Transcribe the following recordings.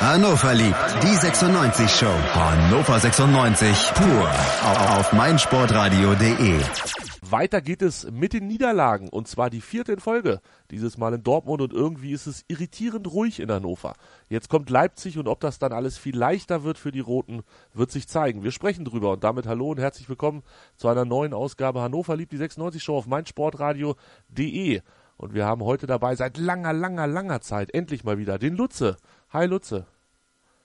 Hannover liebt die 96 Show. Hannover 96 pur auf meinsportradio.de. Weiter geht es mit den Niederlagen und zwar die vierte in Folge. Dieses Mal in Dortmund und irgendwie ist es irritierend ruhig in Hannover. Jetzt kommt Leipzig und ob das dann alles viel leichter wird für die Roten, wird sich zeigen. Wir sprechen drüber und damit hallo und herzlich willkommen zu einer neuen Ausgabe Hannover liebt die 96 Show auf meinsportradio.de. Und wir haben heute dabei seit langer, langer, langer Zeit endlich mal wieder den Lutze. Hi Lutze.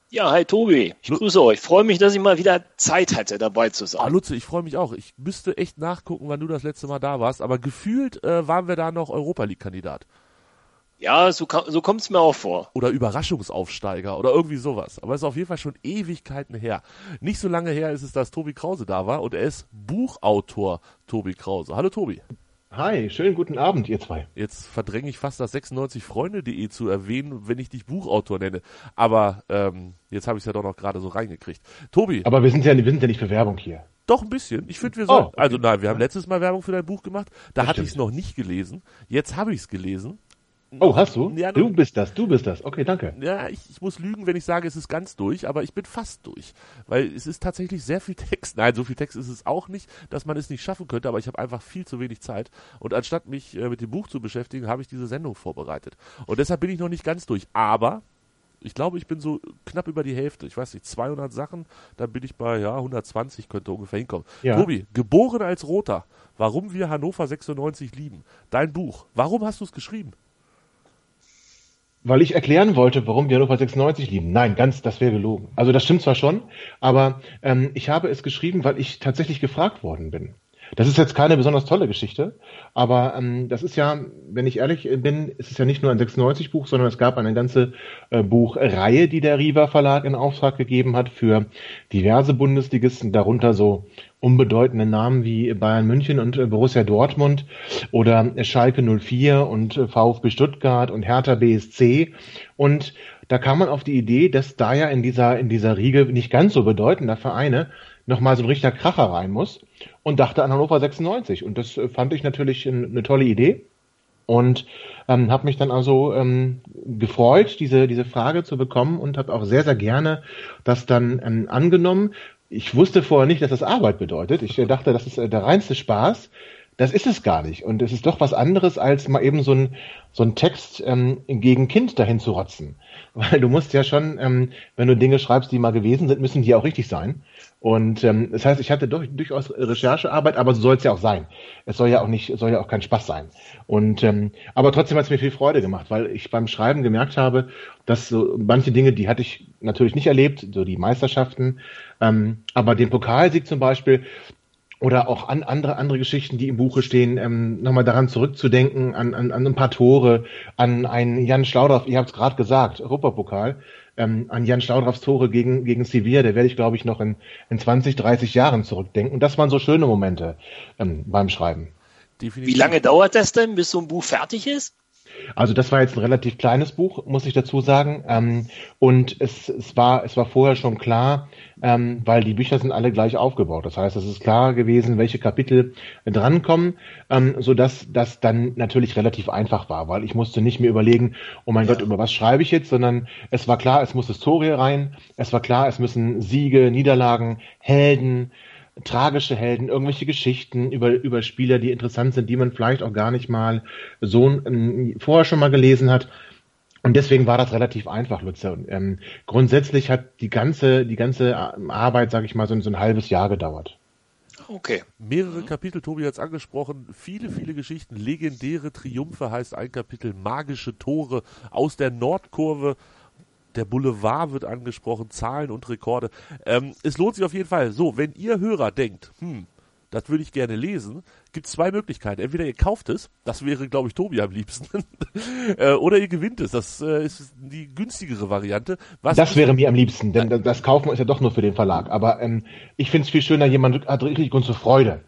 Ja, hi Tobi. Ich grüße euch. Freue mich, dass ich mal wieder Zeit hatte, dabei zu sein. Ah, Lutze, ich freue mich auch. Ich müsste echt nachgucken, wann du das letzte Mal da warst. Aber gefühlt äh, waren wir da noch Europa League-Kandidat. Ja, so, so kommt es mir auch vor. Oder Überraschungsaufsteiger oder irgendwie sowas. Aber es ist auf jeden Fall schon Ewigkeiten her. Nicht so lange her ist es, dass Tobi Krause da war und er ist Buchautor Tobi Krause. Hallo Tobi. Hi, schönen guten Abend, ihr zwei. Jetzt verdränge ich fast das 96freunde.de zu erwähnen, wenn ich dich Buchautor nenne. Aber ähm, jetzt habe ich es ja doch noch gerade so reingekriegt. Tobi. Aber wir sind ja, wir sind ja nicht für Werbung hier. Doch ein bisschen. Ich finde, wir sollen. Oh, okay. Also nein, wir haben letztes Mal Werbung für dein Buch gemacht. Da das hatte ich es noch nicht gelesen. Jetzt habe ich es gelesen. Oh, hast du? Ja, du bist das, du bist das. Okay, danke. Ja, ich, ich muss lügen, wenn ich sage, es ist ganz durch, aber ich bin fast durch. Weil es ist tatsächlich sehr viel Text. Nein, so viel Text ist es auch nicht, dass man es nicht schaffen könnte, aber ich habe einfach viel zu wenig Zeit. Und anstatt mich äh, mit dem Buch zu beschäftigen, habe ich diese Sendung vorbereitet. Und deshalb bin ich noch nicht ganz durch. Aber ich glaube, ich bin so knapp über die Hälfte. Ich weiß nicht, 200 Sachen, dann bin ich bei, ja, 120 könnte ungefähr hinkommen. Ja. Tobi, geboren als Roter, warum wir Hannover 96 lieben. Dein Buch, warum hast du es geschrieben? Weil ich erklären wollte, warum wir Hannover 96 lieben. Nein, ganz, das wäre gelogen. Also das stimmt zwar schon, aber ähm, ich habe es geschrieben, weil ich tatsächlich gefragt worden bin. Das ist jetzt keine besonders tolle Geschichte, aber ähm, das ist ja, wenn ich ehrlich bin, ist es ja nicht nur ein 96-Buch, sondern es gab eine ganze äh, Buchreihe, die der Riva Verlag in Auftrag gegeben hat für diverse Bundesligisten, darunter so unbedeutende Namen wie Bayern München und äh, Borussia Dortmund oder Schalke 04 und äh, VfB Stuttgart und Hertha BSC und da kam man auf die Idee, dass da ja in dieser, in dieser Riege nicht ganz so bedeutender Vereine nochmal so ein richtiger Kracher rein muss und dachte an Hannover 96. Und das äh, fand ich natürlich eine tolle Idee und ähm, habe mich dann also ähm, gefreut, diese, diese Frage zu bekommen und habe auch sehr, sehr gerne das dann ähm, angenommen. Ich wusste vorher nicht, dass das Arbeit bedeutet. Ich äh, dachte, das ist äh, der reinste Spaß. Das ist es gar nicht. Und es ist doch was anderes, als mal eben so ein, so ein Text ähm, gegen Kind dahin zu rotzen. Weil du musst ja schon, ähm, wenn du Dinge schreibst, die mal gewesen sind, müssen die auch richtig sein. Und ähm, das heißt, ich hatte durch, durchaus Recherchearbeit, aber so soll es ja auch sein. Es soll ja auch nicht, soll ja auch kein Spaß sein. Und ähm, aber trotzdem hat es mir viel Freude gemacht, weil ich beim Schreiben gemerkt habe, dass so manche Dinge, die hatte ich natürlich nicht erlebt, so die Meisterschaften, ähm, aber den Pokalsieg zum Beispiel, oder auch an andere andere Geschichten, die im Buche stehen, ähm, nochmal daran zurückzudenken, an, an, an ein paar Tore, an einen Jan Schlaudorf, ihr habt es gerade gesagt, Europapokal, ähm, an Jan Schlaudraffs Tore gegen, gegen Sevilla, der werde ich, glaube ich, noch in, in 20, 30 Jahren zurückdenken. Und das waren so schöne Momente ähm, beim Schreiben. Definitiv. Wie lange dauert das denn, bis so ein Buch fertig ist? Also das war jetzt ein relativ kleines Buch, muss ich dazu sagen. Ähm, und es, es, war, es war vorher schon klar, ähm, weil die Bücher sind alle gleich aufgebaut. Das heißt, es ist klar gewesen, welche Kapitel drankommen, ähm, sodass das dann natürlich relativ einfach war, weil ich musste nicht mehr überlegen, oh mein ja. Gott, über was schreibe ich jetzt, sondern es war klar, es muss Historie rein, es war klar, es müssen Siege, Niederlagen, Helden, tragische Helden, irgendwelche Geschichten über, über Spieler, die interessant sind, die man vielleicht auch gar nicht mal so ähm, vorher schon mal gelesen hat. Und deswegen war das relativ einfach, Lutze. Und, ähm, grundsätzlich hat die ganze, die ganze Arbeit, sage ich mal, so, so ein halbes Jahr gedauert. Okay. Mehrere Kapitel, Tobi hat es angesprochen, viele, viele Geschichten, legendäre Triumphe heißt ein Kapitel, magische Tore aus der Nordkurve der Boulevard wird angesprochen, Zahlen und Rekorde. Ähm, es lohnt sich auf jeden Fall. So, wenn ihr Hörer denkt, hm, das würde ich gerne lesen, gibt es zwei Möglichkeiten. Entweder ihr kauft es, das wäre, glaube ich, Tobi am liebsten, äh, oder ihr gewinnt es. Das äh, ist die günstigere Variante. Was das wäre mir am liebsten, denn das Kaufen ist ja doch nur für den Verlag. Aber ähm, ich finde es viel schöner, jemand hat richtig Grund zur Freude.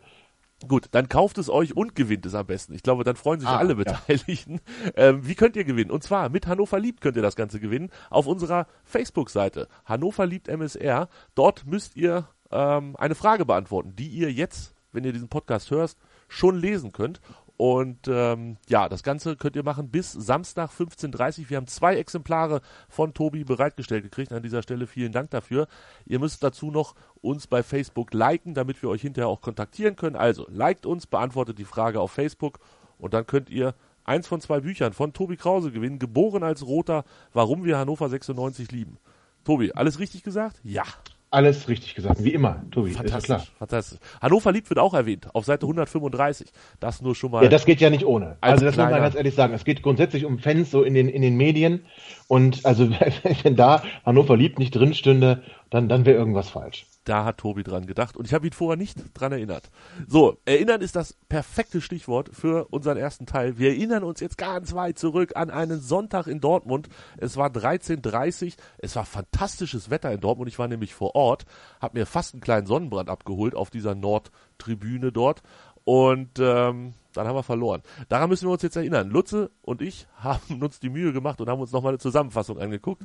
Gut, dann kauft es euch und gewinnt es am besten. Ich glaube, dann freuen sich ah, alle Beteiligten. Ja. Ähm, wie könnt ihr gewinnen? Und zwar mit Hannover liebt könnt ihr das Ganze gewinnen auf unserer Facebook-Seite. Hannover liebt MSR. Dort müsst ihr ähm, eine Frage beantworten, die ihr jetzt, wenn ihr diesen Podcast hörst, schon lesen könnt. Und ähm, ja, das Ganze könnt ihr machen bis Samstag 15.30 Uhr. Wir haben zwei Exemplare von Tobi bereitgestellt gekriegt. An dieser Stelle vielen Dank dafür. Ihr müsst dazu noch uns bei Facebook liken, damit wir euch hinterher auch kontaktieren können. Also liked uns, beantwortet die Frage auf Facebook und dann könnt ihr eins von zwei Büchern von Tobi Krause gewinnen. Geboren als Roter, warum wir Hannover 96 lieben. Tobi, alles richtig gesagt? Ja. Alles richtig gesagt, wie immer, Tobi. Fantastisch, klar. fantastisch. Hannover liebt wird auch erwähnt, auf Seite 135. Das nur schon mal. Ja, das geht ja nicht ohne. Also das muss man ganz ehrlich sagen. Es geht grundsätzlich um Fans so in den, in den Medien. Und also wenn da Hannover liebt nicht drin stünde, dann, dann wäre irgendwas falsch. Da hat Tobi dran gedacht und ich habe ihn vorher nicht dran erinnert. So, erinnern ist das perfekte Stichwort für unseren ersten Teil. Wir erinnern uns jetzt ganz weit zurück an einen Sonntag in Dortmund. Es war 13.30 es war fantastisches Wetter in Dortmund. Ich war nämlich vor Ort, habe mir fast einen kleinen Sonnenbrand abgeholt auf dieser Nordtribüne dort und ähm, dann haben wir verloren. Daran müssen wir uns jetzt erinnern. Lutze und ich haben uns die Mühe gemacht und haben uns nochmal eine Zusammenfassung angeguckt.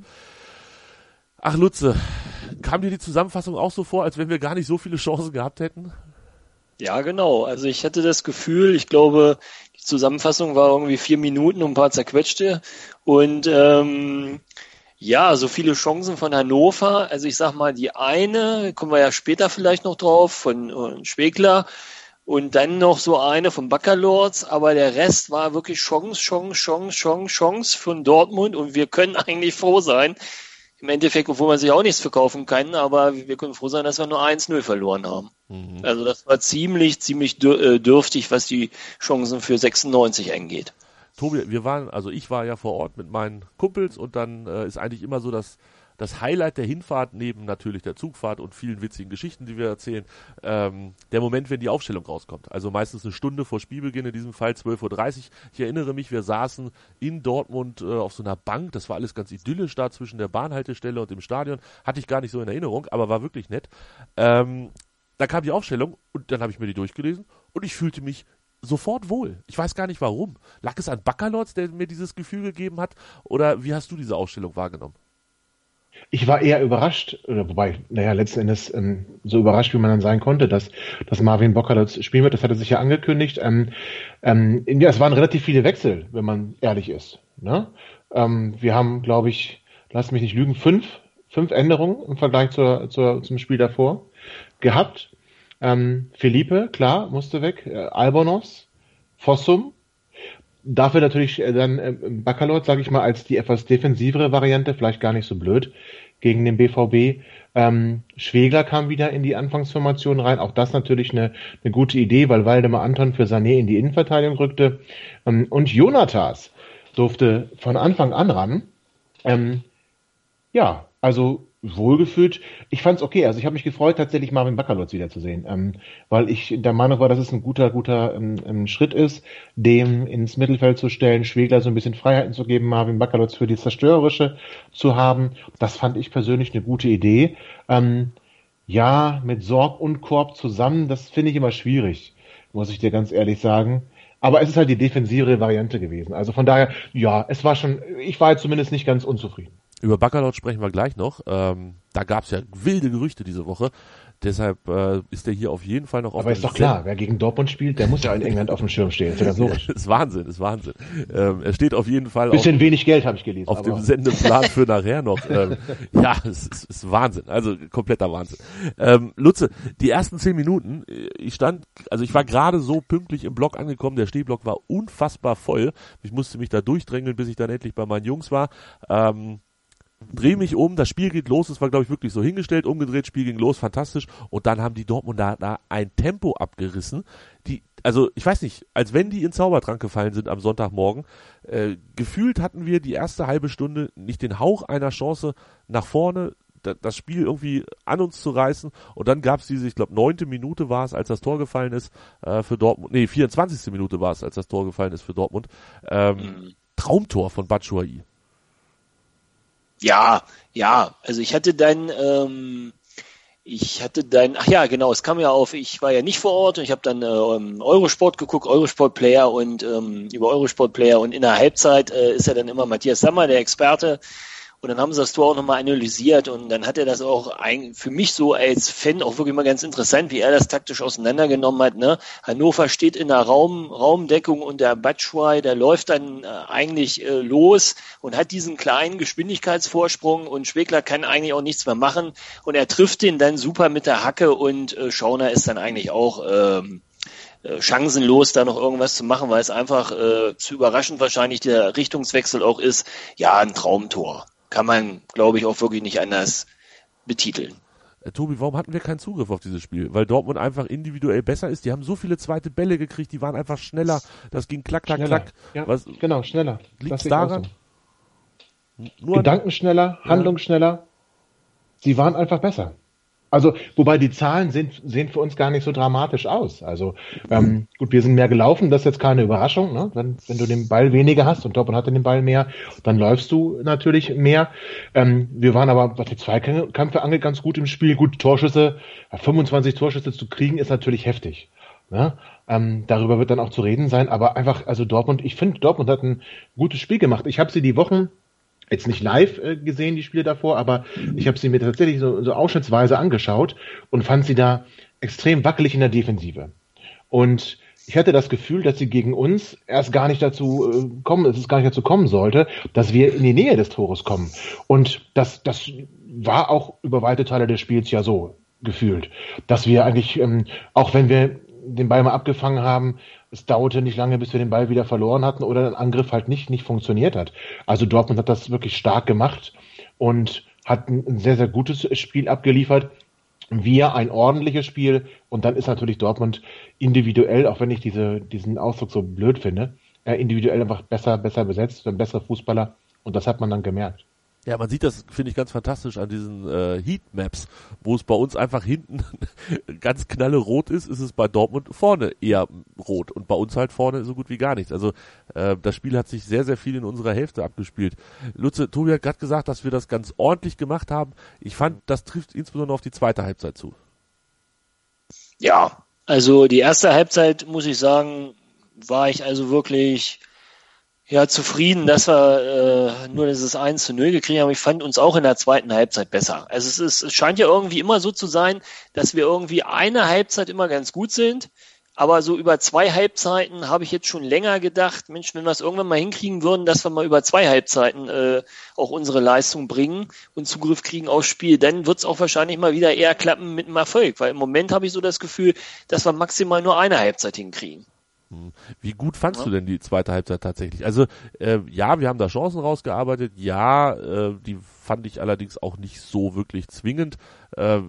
Ach Lutze, kam dir die Zusammenfassung auch so vor, als wenn wir gar nicht so viele Chancen gehabt hätten? Ja, genau. Also ich hatte das Gefühl, ich glaube, die Zusammenfassung war irgendwie vier Minuten und ein paar zerquetschte. Und ähm, ja, so viele Chancen von Hannover. Also ich sag mal, die eine, kommen wir ja später vielleicht noch drauf, von äh, Schwegler. Und dann noch so eine von Baccalords, aber der Rest war wirklich Chance, Chance, Chance, Chance, Chance von Dortmund und wir können eigentlich froh sein, im Endeffekt, obwohl man sich auch nichts verkaufen kann, aber wir können froh sein, dass wir nur 1-0 verloren haben. Mhm. Also das war ziemlich, ziemlich äh, dürftig, was die Chancen für 96 angeht. Tobi, wir waren, also ich war ja vor Ort mit meinen Kumpels und dann äh, ist eigentlich immer so, dass das Highlight der Hinfahrt, neben natürlich der Zugfahrt und vielen witzigen Geschichten, die wir erzählen, ähm, der Moment, wenn die Aufstellung rauskommt. Also meistens eine Stunde vor Spielbeginn, in diesem Fall 12.30 Uhr. Ich erinnere mich, wir saßen in Dortmund äh, auf so einer Bank, das war alles ganz idyllisch da zwischen der Bahnhaltestelle und dem Stadion. Hatte ich gar nicht so in Erinnerung, aber war wirklich nett. Ähm, da kam die Aufstellung und dann habe ich mir die durchgelesen und ich fühlte mich sofort wohl. Ich weiß gar nicht warum. Lag es an Baccalords, der mir dieses Gefühl gegeben hat? Oder wie hast du diese Ausstellung wahrgenommen? Ich war eher überrascht, wobei, naja, letzten Endes ähm, so überrascht, wie man dann sein konnte, dass, dass Marvin Bocker das spielen wird. Das hatte sich ja angekündigt. Ähm, ähm, ja, es waren relativ viele Wechsel, wenn man ehrlich ist. Ne? Ähm, wir haben, glaube ich, lass mich nicht lügen, fünf, fünf Änderungen im Vergleich zur, zur, zum Spiel davor gehabt. Ähm, Felipe, klar, musste weg. Äh, Albonos, Fossum, Dafür natürlich äh, dann äh, Baccalord, sage ich mal, als die etwas defensivere Variante, vielleicht gar nicht so blöd gegen den BVB. Ähm, Schwegler kam wieder in die Anfangsformation rein. Auch das natürlich eine, eine gute Idee, weil Waldemar Anton für Sané in die Innenverteidigung rückte. Ähm, und Jonathas durfte von Anfang an ran. Ähm, ja, also wohlgefühlt. Ich fand es okay. Also ich habe mich gefreut, tatsächlich Marvin Bakalotz wiederzusehen, ähm, weil ich der Meinung war, dass es ein guter, guter ähm, ähm, Schritt ist, dem ins Mittelfeld zu stellen, Schwegler so ein bisschen Freiheiten zu geben, Marvin Bakalotz für die Zerstörerische zu haben. Das fand ich persönlich eine gute Idee. Ähm, ja, mit Sorg und Korb zusammen, das finde ich immer schwierig, muss ich dir ganz ehrlich sagen. Aber es ist halt die defensivere Variante gewesen. Also von daher, ja, es war schon, ich war jetzt zumindest nicht ganz unzufrieden. Über Bacalot sprechen wir gleich noch. Ähm, da gab es ja wilde Gerüchte diese Woche. Deshalb äh, ist er hier auf jeden Fall noch auf Aber ist doch klar, wer gegen Dortmund spielt, der muss ja in England auf dem Schirm stehen. Ist ja ganz logisch. ist Wahnsinn, ist Wahnsinn. Ähm, er steht auf jeden Fall Bisschen auf, wenig Geld habe ich gelesen. Auf dem Sendeplan für nachher noch. Ähm, ja, es ist, ist Wahnsinn. Also kompletter Wahnsinn. Ähm, Lutze, die ersten zehn Minuten, äh, ich stand, also ich war gerade so pünktlich im Block angekommen, der Stehblock war unfassbar voll. Ich musste mich da durchdrängeln, bis ich dann endlich bei meinen Jungs war. Ähm, drehe mich um, das Spiel geht los, es war glaube ich wirklich so hingestellt, umgedreht, Spiel ging los, fantastisch und dann haben die Dortmunder da ein Tempo abgerissen, die, also ich weiß nicht, als wenn die in Zaubertrank gefallen sind am Sonntagmorgen, äh, gefühlt hatten wir die erste halbe Stunde nicht den Hauch einer Chance nach vorne, das Spiel irgendwie an uns zu reißen und dann gab es diese, ich glaube, neunte Minute war es, als das Tor gefallen ist äh, für Dortmund, nee, 24. Minute war es, als das Tor gefallen ist für Dortmund, ähm, mhm. Traumtor von Batshuayi. Ja, ja. Also ich hatte dein, ähm, ich hatte dein, ach ja, genau, es kam ja auf, ich war ja nicht vor Ort und ich habe dann ähm, Eurosport geguckt, Eurosport Player und ähm, über Eurosport Player und in der Halbzeit äh, ist ja dann immer Matthias Sammer, der Experte. Und dann haben sie das Tor auch nochmal analysiert und dann hat er das auch ein, für mich so als Fan auch wirklich mal ganz interessant, wie er das taktisch auseinandergenommen hat. Ne? Hannover steht in der Raum, Raumdeckung und der Batschwei, der läuft dann äh, eigentlich äh, los und hat diesen kleinen Geschwindigkeitsvorsprung und Schwegler kann eigentlich auch nichts mehr machen und er trifft den dann super mit der Hacke und äh, Schauner ist dann eigentlich auch ähm, äh, chancenlos, da noch irgendwas zu machen, weil es einfach äh, zu überraschend wahrscheinlich der Richtungswechsel auch ist. Ja, ein Traumtor kann man, glaube ich, auch wirklich nicht anders betiteln. Äh, Tobi, warum hatten wir keinen Zugriff auf dieses Spiel? Weil Dortmund einfach individuell besser ist. Die haben so viele zweite Bälle gekriegt, die waren einfach schneller. Das ging klack, klack, Schneller. klack. Ja, Was, genau, schneller. liegt es daran? so. Nur Gedanken schneller, Handlung schneller. Sie waren einfach besser. Also, wobei die Zahlen sind, sehen für uns gar nicht so dramatisch aus. Also, ähm, gut, wir sind mehr gelaufen, das ist jetzt keine Überraschung. Ne? Wenn, wenn du den Ball weniger hast und Dortmund hatte den Ball mehr, dann läufst du natürlich mehr. Ähm, wir waren aber, was die Zweikämpfe angeht, ganz gut im Spiel. Gut, Torschüsse, ja, 25 Torschüsse zu kriegen, ist natürlich heftig. Ne? Ähm, darüber wird dann auch zu reden sein, aber einfach, also Dortmund, ich finde, Dortmund hat ein gutes Spiel gemacht. Ich habe sie die Wochen jetzt nicht live äh, gesehen, die Spiele davor, aber ich habe sie mir tatsächlich so, so ausschnittsweise angeschaut und fand sie da extrem wackelig in der Defensive. Und ich hatte das Gefühl, dass sie gegen uns erst gar nicht dazu äh, kommen, dass es gar nicht dazu kommen sollte, dass wir in die Nähe des Tores kommen. Und das, das war auch über weite Teile des Spiels ja so gefühlt, dass wir eigentlich, ähm, auch wenn wir den Ball mal abgefangen haben, es dauerte nicht lange, bis wir den Ball wieder verloren hatten oder ein Angriff halt nicht, nicht funktioniert hat. Also Dortmund hat das wirklich stark gemacht und hat ein, sehr, sehr gutes Spiel abgeliefert. Wir ein ordentliches Spiel und dann ist natürlich Dortmund individuell, auch wenn ich diese, diesen Ausdruck so blöd finde, äh, individuell einfach besser, besser besetzt, ein besserer Fußballer und das hat man dann gemerkt. Ja, man sieht das, finde ich, ganz fantastisch an diesen äh, Heatmaps, wo es bei uns einfach hinten ganz knalle rot ist, ist es bei Dortmund vorne eher rot und bei uns halt vorne so gut wie gar nichts. Also äh, das Spiel hat sich sehr, sehr viel in unserer Hälfte abgespielt. Lutze, Tobi hat gerade gesagt, dass wir das ganz ordentlich gemacht haben. Ich fand, das trifft insbesondere auf die zweite Halbzeit zu. Ja, also die erste Halbzeit, muss ich sagen, war ich also wirklich ja, zufrieden, dass wir äh, nur dieses 1 zu 0 gekriegt haben. Ich fand uns auch in der zweiten Halbzeit besser. Also es, ist, es scheint ja irgendwie immer so zu sein, dass wir irgendwie eine Halbzeit immer ganz gut sind. Aber so über zwei Halbzeiten habe ich jetzt schon länger gedacht, Mensch, wenn wir es irgendwann mal hinkriegen würden, dass wir mal über zwei Halbzeiten äh, auch unsere Leistung bringen und Zugriff kriegen aufs Spiel, dann wird es auch wahrscheinlich mal wieder eher klappen mit einem Erfolg. Weil im Moment habe ich so das Gefühl, dass wir maximal nur eine Halbzeit hinkriegen. Wie gut fandst ja. du denn die zweite Halbzeit tatsächlich? Also äh, ja, wir haben da Chancen rausgearbeitet. Ja, äh, die fand ich allerdings auch nicht so wirklich zwingend. Äh,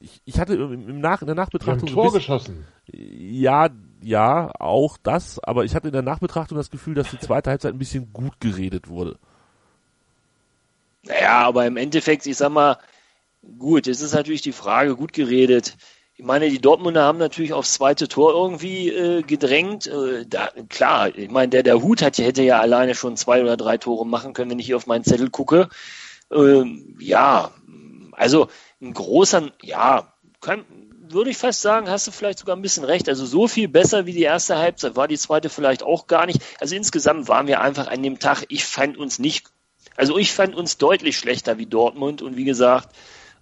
ich, ich hatte im, im Nach in der Nachbetrachtung Tor bisschen, geschossen. Ja, ja, auch das. Aber ich hatte in der Nachbetrachtung das Gefühl, dass die zweite Halbzeit ein bisschen gut geredet wurde. Naja, aber im Endeffekt, ich sag mal, gut, es ist natürlich die Frage, gut geredet ich meine, die Dortmunder haben natürlich aufs zweite Tor irgendwie äh, gedrängt. Äh, da, klar, ich meine, der, der Hut hat, hätte ja alleine schon zwei oder drei Tore machen können, wenn ich hier auf meinen Zettel gucke. Ähm, ja, also ein großer, ja, kann, würde ich fast sagen, hast du vielleicht sogar ein bisschen recht. Also so viel besser wie die erste Halbzeit war die zweite vielleicht auch gar nicht. Also insgesamt waren wir einfach an dem Tag, ich fand uns nicht, also ich fand uns deutlich schlechter wie Dortmund und wie gesagt,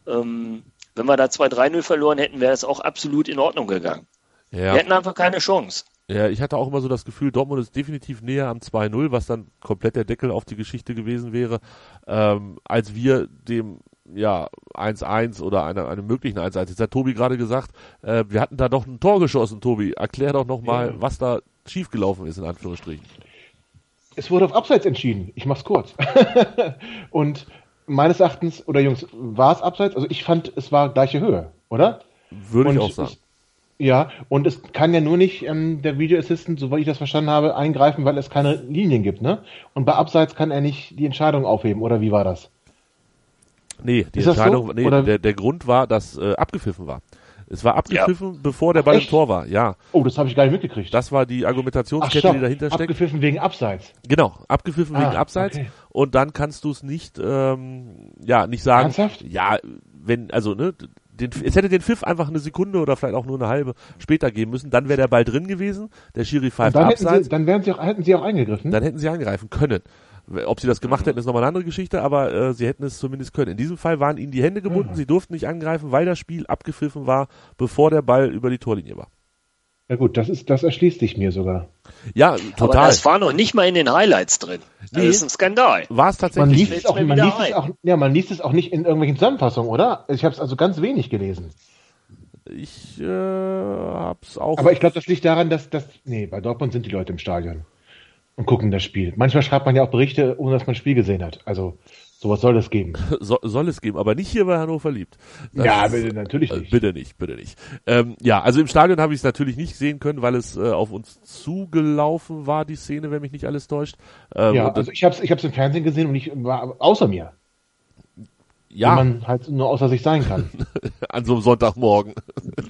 ähm, wenn wir da 2-3-0 verloren hätten, wäre es auch absolut in Ordnung gegangen. Ja. Wir hätten einfach keine Chance. Ja, ich hatte auch immer so das Gefühl, Dortmund ist definitiv näher am 2-0, was dann komplett der Deckel auf die Geschichte gewesen wäre, ähm, als wir dem ja 1-1 oder einer einem möglichen 1-1. Jetzt hat Tobi gerade gesagt, äh, wir hatten da doch ein Tor geschossen, Tobi. Erklär doch nochmal, ja. was da schiefgelaufen ist, in Anführungsstrichen. Es wurde auf Abseits entschieden. Ich mach's kurz. Und meines Erachtens, oder Jungs, war es abseits? Also ich fand, es war gleiche Höhe, oder? Würde und ich auch sagen. Ich, ja, und es kann ja nur nicht ähm, der Video Assistant, soweit ich das verstanden habe, eingreifen, weil es keine Linien gibt, ne? Und bei Abseits kann er nicht die Entscheidung aufheben, oder wie war das? Nee, die Ist Entscheidung, so? nee, der, der Grund war, dass äh, abgepfiffen war. Es war abgepfiffen, ja. bevor der Ball Echt? im Tor war, ja. Oh, das habe ich gar nicht mitgekriegt. Das war die Argumentationskette, Ach, die dahinter steckt. Abgepfiffen wegen Abseits. Genau, abgepfiffen ah, wegen Abseits. Okay. Und dann kannst du es nicht, ähm, ja, nicht sagen. Ernsthaft? Ja, wenn, also, ne, den, es hätte den Pfiff einfach eine Sekunde oder vielleicht auch nur eine halbe später geben müssen, dann wäre der Ball drin gewesen, der Schiri pfeift dann abseits. Sie, dann wären sie auch, hätten sie auch eingegriffen. Dann hätten sie eingreifen können. Ob sie das gemacht hätten, ist nochmal eine andere Geschichte, aber äh, sie hätten es zumindest können. In diesem Fall waren ihnen die Hände gebunden, sie durften nicht angreifen, weil das Spiel abgepfiffen war, bevor der Ball über die Torlinie war. Ja gut, das ist, das erschließt sich mir sogar. Ja, total. Aber das war noch nicht mal in den Highlights drin. Das Nee. ist ein Skandal. War es Man tatsächlich liest, fällt's es auch, man, liest es ein. auch, ja, man liest es auch nicht in irgendwelchen Zusammenfassungen, oder? Ich habe es also ganz wenig gelesen. Ich äh, hab's auch. Aber ich glaube, das liegt daran, dass das. Nee, bei Dortmund sind die Leute im Stadion und gucken das Spiel. Manchmal schreibt man ja auch Berichte, ohne dass man das Spiel gesehen hat. Also, sowas soll das geben. so, soll es geben, aber nicht hier bei Hannover liebt. Das ja, ist- bitte, natürlich äh, nicht. bitte nicht, bitte nicht. Ähm, ja, also im Stadion habe ich es natürlich nicht sehen können, weil es äh, auf uns zugelaufen war, die Szene, wenn mich nicht alles täuscht. Ähm, Ja, also ich habe es ich hab's im Fernsehen gesehen und ich war außer mir, ja wenn man halt nur außer sich sein kann. an so einem Sonntagmorgen.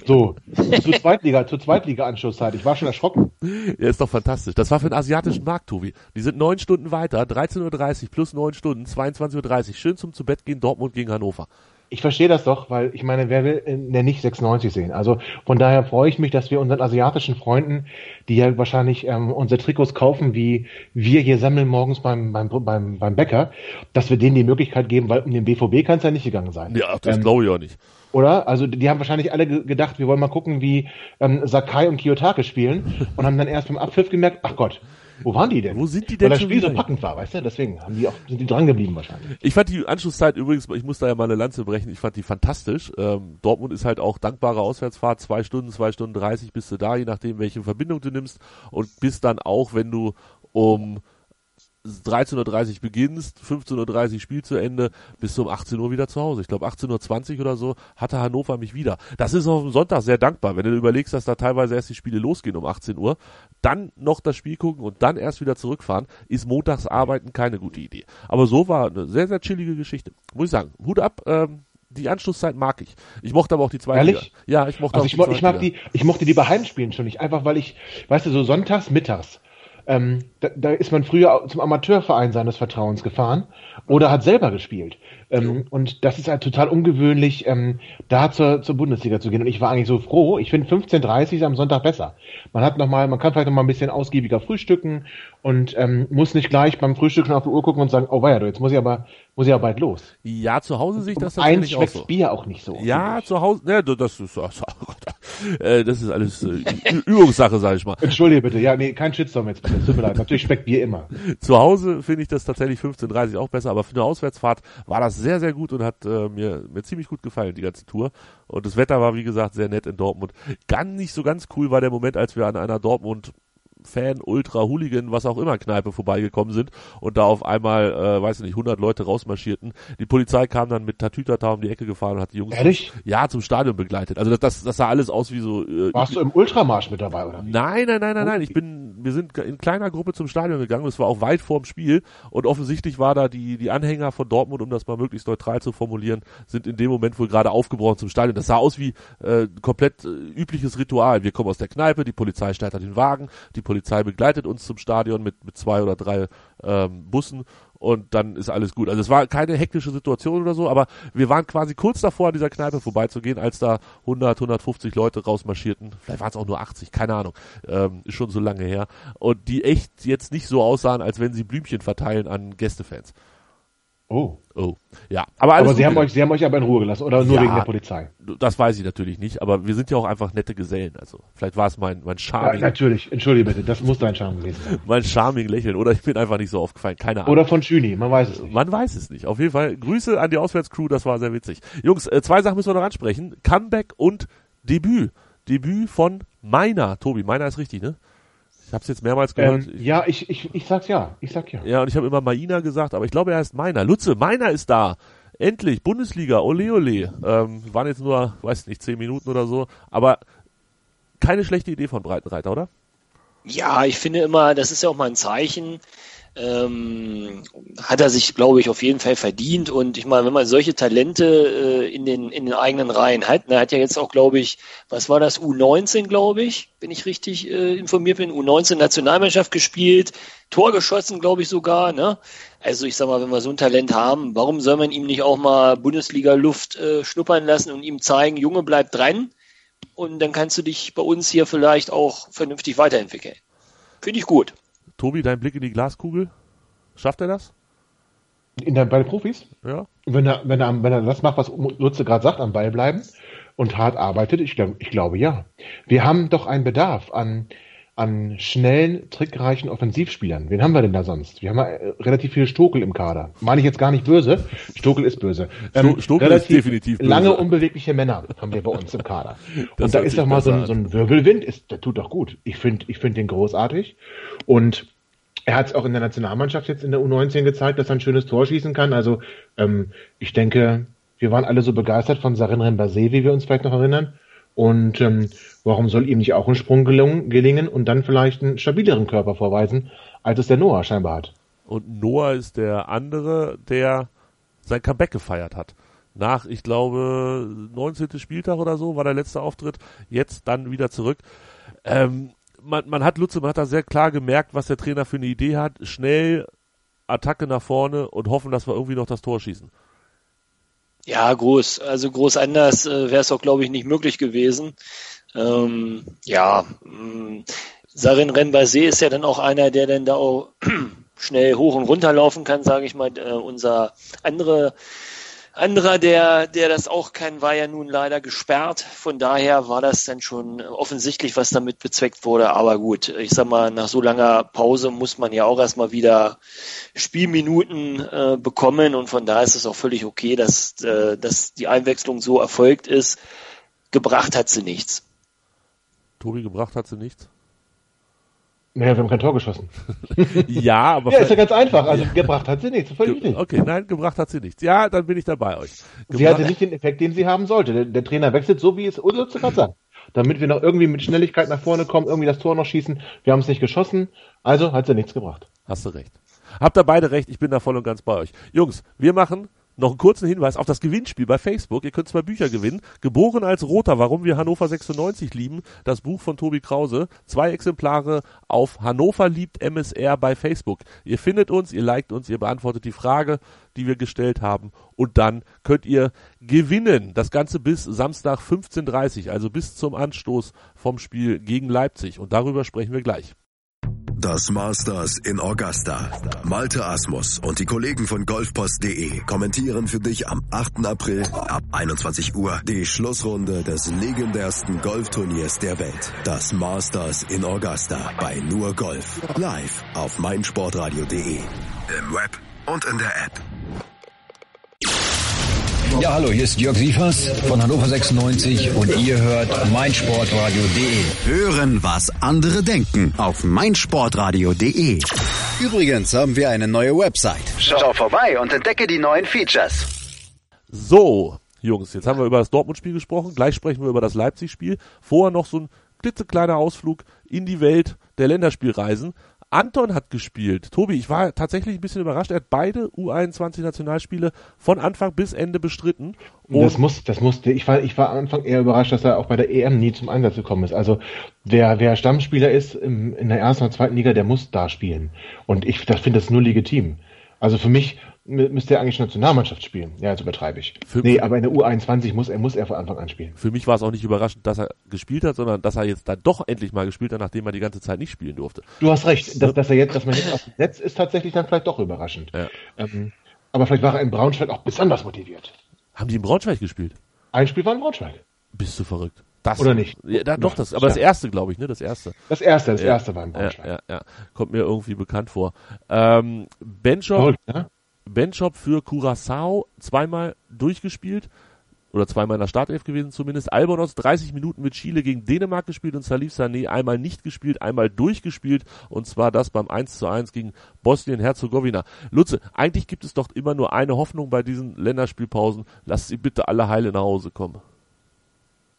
So, zur Zweitliga, zur Zweitliga-Anschlusszeit. Ich war schon erschrocken. Ja, ist doch fantastisch. Das war für den asiatischen Markt, Tobi. Die sind neun Stunden weiter, 13.30 Uhr plus neun Stunden, 22.30 Uhr. Schön zum zu Bett gehen, Dortmund gegen Hannover. Ich verstehe das doch, weil ich meine, wer will der nicht 96 sehen? Also von daher freue ich mich, dass wir unseren asiatischen Freunden, die ja wahrscheinlich ähm, unsere Trikots kaufen, wie wir hier sammeln morgens beim, beim, beim, beim Bäcker, dass wir denen die Möglichkeit geben, weil um den BVB kann es ja nicht gegangen sein. Ja, das Ähm, glaube ich auch nicht. Oder? Also die haben wahrscheinlich alle ge- gedacht, wir wollen mal gucken, wie ähm, Sakai und Kiyotake spielen und haben dann erst beim Abpfiff gemerkt, ach Gott, wo waren die denn? Wo sind die Weil denn das schon Spiel so packend war, weißt du? Deswegen haben die auch, sind die dran geblieben wahrscheinlich. Ich fand die Anschlusszeit übrigens, ich muss da ja mal eine Lanze brechen, ich fand die fantastisch. Ähm, Dortmund ist halt auch dankbare Auswärtsfahrt, zwei Stunden, zwei Stunden dreißig bist du da, je nachdem, welche Verbindung du nimmst und bist dann auch, wenn du um 13.30 Uhr beginnst, 15.30 Uhr Spiel zu Ende, bist du um 18 Uhr wieder zu Hause. Ich glaube 18.20 Uhr oder so hatte Hannover mich wieder. Das ist auf dem Sonntag sehr dankbar, wenn du überlegst, dass da teilweise erst die Spiele losgehen um 18 Uhr, dann noch das Spiel gucken und dann erst wieder zurückfahren, ist montags arbeiten keine gute Idee. Aber so war eine sehr, sehr chillige Geschichte. Muss ich sagen, Hut ab, ähm, die Anschlusszeit mag ich. Ich mochte aber auch die zweite Ehrlich? Liga. Ja, ich mochte Also auch ich, die mo- zweite ich mag Liga. die, ich mochte die bei Heimspielen schon nicht, einfach weil ich, weißt du, so sonntags, mittags, ähm, da, da ist man früher zum Amateurverein seines Vertrauens gefahren oder hat selber gespielt. Ähm, und das ist halt total ungewöhnlich, ähm, da zur, zur Bundesliga zu gehen. Und ich war eigentlich so froh. Ich finde 15.30 ist am Sonntag besser. Man hat noch mal, man kann vielleicht noch mal ein bisschen ausgiebiger frühstücken und ähm, muss nicht gleich beim Frühstück schon auf die Uhr gucken und sagen, oh weia, du, jetzt muss ich aber, muss ich aber bald los. Ja, zu Hause sehe ich das tatsächlich auch schmeckt so. Bier auch nicht so. Ja, zu Hause, ne, das ist, Gott, äh, das ist alles äh, Übungssache, sag ich mal. Entschuldige bitte, ja, nee, kein Shitstorm jetzt bitte. Tut mir leid. Natürlich schmeckt Bier immer. Zu Hause finde ich das tatsächlich 15:30 auch besser, aber für eine Auswärtsfahrt war das sehr, sehr gut und hat äh, mir, mir ziemlich gut gefallen, die ganze Tour. Und das Wetter war, wie gesagt, sehr nett in Dortmund. Ganz nicht so ganz cool war der Moment, als wir an einer Dortmund Fan, Ultra, Hooligan, was auch immer Kneipe vorbeigekommen sind und da auf einmal, äh, weiß ich nicht, 100 Leute rausmarschierten. Die Polizei kam dann mit Tatütata um die Ecke gefahren und hat die Jungs Ehrlich? ja zum Stadion begleitet. Also das, das, das sah alles aus wie so äh, Warst du im Ultramarsch mit dabei, oder? wie? Nein, nein, nein, nein, nein. Ich bin, wir sind in kleiner Gruppe zum Stadion gegangen. Das war auch weit vorm Spiel. Und offensichtlich war da die, die Anhänger von Dortmund, um das mal möglichst neutral zu formulieren, sind in dem Moment wohl gerade aufgebrochen zum Stadion. Das sah aus wie äh, komplett äh, übliches Ritual. Wir kommen aus der Kneipe, die Polizei startet den Wagen, die Polizei begleitet uns zum Stadion mit, mit zwei oder drei ähm, Bussen und dann ist alles gut. Also es war keine hektische Situation oder so, aber wir waren quasi kurz davor, an dieser Kneipe vorbeizugehen, als da 100, 150 Leute rausmarschierten. Vielleicht waren es auch nur 80, keine Ahnung. Ähm, ist schon so lange her. Und die echt jetzt nicht so aussahen, als wenn sie Blümchen verteilen an Gästefans. Oh. Oh, ja. Aber Aber sie gut haben euch, sie haben euch aber in Ruhe gelassen, oder nur Ja. wegen der Polizei? Das weiß ich natürlich nicht, aber wir sind ja auch einfach nette Gesellen. Also vielleicht war es mein, mein Ja, Charming, natürlich, entschuldige bitte, das muss dein Charme gewesen sein. mein Charming Lächeln. Oder ich bin einfach nicht so aufgefallen. Keine Ahnung. Oder von Schüni, man weiß es nicht. Man weiß es nicht. Auf jeden Fall Grüße an die Auswärtscrew, das war sehr witzig. Jungs, äh, zwei Sachen müssen wir noch ansprechen. Comeback und Debüt. Debüt von Meiner. Tobi, Meiner ist richtig, ne? Ich habe es jetzt mehrmals gehört. Ähm, ja, ich, ich, ich sag's ja, ich sag ja. ja, und ich habe immer Maina gesagt, aber ich glaube, er heißt Meiner. Lutze, Meiner ist da. Endlich, Bundesliga, ole ole. Ähm, waren jetzt nur, weiß nicht, zehn Minuten oder so, aber keine schlechte Idee von Breitenreiter, oder? Ja, ich finde immer, das ist ja auch mal ein Zeichen. Ähm, hat er sich, glaube ich, auf jeden Fall verdient. Und ich meine, wenn man solche Talente äh, in, den, in den eigenen Reihen hat, er hat ja jetzt auch, glaube ich, was war das, U19, glaube ich, wenn ich richtig äh, informiert bin, U19 Nationalmannschaft gespielt, Tor geschossen, glaube ich sogar. Ne? Also ich sag mal, wenn wir so ein Talent haben, warum soll man ihm nicht auch mal Bundesliga-Luft äh, schnuppern lassen und ihm zeigen, Junge, bleib dran. Und dann kannst du dich bei uns hier vielleicht auch vernünftig weiterentwickeln. Finde ich gut. Tobi, dein Blick in die Glaskugel? Schafft er das? In der, bei den Profis? Ja. Wenn er, wenn er, wenn er das macht, was Lutze gerade sagt, am Ball bleiben und hart arbeitet, ich, glaub, ich glaube ja. Wir haben doch einen Bedarf an, an schnellen, trickreichen Offensivspielern. Wen haben wir denn da sonst? Wir haben ja äh, relativ viele Stokel im Kader. Meine ich jetzt gar nicht böse. Stokel ist böse. Ähm, Stokel ist definitiv böse. Lange, unbewegliche Männer haben wir bei uns im Kader. und da ist doch mal so ein, so ein Wirbelwind, ist, der tut doch gut. Ich finde ich finde den großartig. Und er hat es auch in der Nationalmannschaft jetzt in der U19 gezeigt, dass er ein schönes Tor schießen kann. Also ähm, ich denke, wir waren alle so begeistert von Sarin Rembase, wie wir uns vielleicht noch erinnern. Und ähm, warum soll ihm nicht auch ein Sprung gelungen, gelingen und dann vielleicht einen stabileren Körper vorweisen, als es der Noah scheinbar hat? Und Noah ist der andere, der sein Comeback gefeiert hat. Nach, ich glaube, 19. Spieltag oder so war der letzte Auftritt. Jetzt dann wieder zurück. Ähm, man, man hat Lutze, man hat da sehr klar gemerkt, was der Trainer für eine Idee hat. Schnell Attacke nach vorne und hoffen, dass wir irgendwie noch das Tor schießen. Ja, groß. Also groß anders äh, wäre es auch, glaube ich, nicht möglich gewesen. Ähm, ja, mh, Sarin Renbase ist ja dann auch einer, der dann da auch schnell hoch und runter laufen kann, sage ich mal. Äh, unser andere anderer, der, der das auch kann, war ja nun leider gesperrt. Von daher war das dann schon offensichtlich, was damit bezweckt wurde. Aber gut, ich sag mal, nach so langer Pause muss man ja auch erstmal wieder Spielminuten äh, bekommen. Und von daher ist es auch völlig okay, dass, äh, dass die Einwechslung so erfolgt ist. Gebracht hat sie nichts. Tobi, gebracht hat sie nichts? Naja, wir haben kein Tor geschossen. ja, aber. ja, ist ja ganz einfach. Also gebracht hat sie nichts. Völlig richtig. Okay, nein, gebracht hat sie nichts. Ja, dann bin ich dabei euch. Gebracht sie hatte nicht den Effekt, den sie haben sollte. Der, der Trainer wechselt so, wie es Ulle gerade sagt. Damit wir noch irgendwie mit Schnelligkeit nach vorne kommen, irgendwie das Tor noch schießen. Wir haben es nicht geschossen, also hat sie nichts gebracht. Hast du recht. Habt ihr beide recht, ich bin da voll und ganz bei euch. Jungs, wir machen noch einen kurzen Hinweis auf das Gewinnspiel bei Facebook. Ihr könnt zwei Bücher gewinnen. Geboren als Roter, warum wir Hannover 96 lieben. Das Buch von Tobi Krause. Zwei Exemplare auf Hannover liebt MSR bei Facebook. Ihr findet uns, ihr liked uns, ihr beantwortet die Frage, die wir gestellt haben. Und dann könnt ihr gewinnen. Das Ganze bis Samstag 15.30 also bis zum Anstoß vom Spiel gegen Leipzig. Und darüber sprechen wir gleich. Das Masters in Augusta. Malte Asmus und die Kollegen von golfpost.de kommentieren für dich am 8. April ab 21 Uhr die Schlussrunde des legendärsten Golfturniers der Welt. Das Masters in Augusta bei Nur Golf. Live auf meinsportradio.de. Im Web und in der App. Ja, hallo, hier ist Jörg Sievers von Hannover 96 und ihr hört meinsportradio.de. Hören, was andere denken auf meinsportradio.de. Übrigens haben wir eine neue Website. Schau vorbei und entdecke die neuen Features. So, Jungs, jetzt haben wir über das Dortmund-Spiel gesprochen. Gleich sprechen wir über das Leipzig-Spiel. Vorher noch so ein klitzekleiner Ausflug in die Welt der Länderspielreisen. Anton hat gespielt. Tobi, ich war tatsächlich ein bisschen überrascht. Er hat beide U21-Nationalspiele von Anfang bis Ende bestritten. Und das muss, das musste, ich war, ich war am Anfang eher überrascht, dass er auch bei der EM nie zum Einsatz gekommen ist. Also, wer, wer Stammspieler ist im, in der ersten oder zweiten Liga, der muss da spielen. Und ich das finde das nur legitim. Also für mich müsste er eigentlich Nationalmannschaft spielen. Ja, jetzt übertreibe ich. Für, nee, aber in der U21 muss er, muss er von Anfang an spielen. Für mich war es auch nicht überraschend, dass er gespielt hat, sondern dass er jetzt da doch endlich mal gespielt hat, nachdem er die ganze Zeit nicht spielen durfte. Du hast recht, dass, dass er jetzt, dass man jetzt auf dem Netz ist tatsächlich dann vielleicht doch überraschend. Ja. Ähm, aber vielleicht war er in Braunschweig auch besonders motiviert. Haben die in Braunschweig gespielt? Ein Spiel war in Braunschweig. Bist du verrückt? Das, Oder nicht? Ja, da, doch, das, aber das erste, glaube ich, ne? Das erste. Das erste, das ja, erste war in Braunschweig. Ja, ja, ja. Kommt mir irgendwie bekannt vor. Ähm, Benchop, Verrückt, ne? Benchop für Curaçao zweimal durchgespielt oder zweimal in der Startelf gewesen zumindest. Albonos 30 Minuten mit Chile gegen Dänemark gespielt und Salif Sané einmal nicht gespielt, einmal durchgespielt und zwar das beim 1 zu 1 gegen Bosnien-Herzegowina. Lutze, eigentlich gibt es doch immer nur eine Hoffnung bei diesen Länderspielpausen. Lasst sie bitte alle heile nach Hause kommen.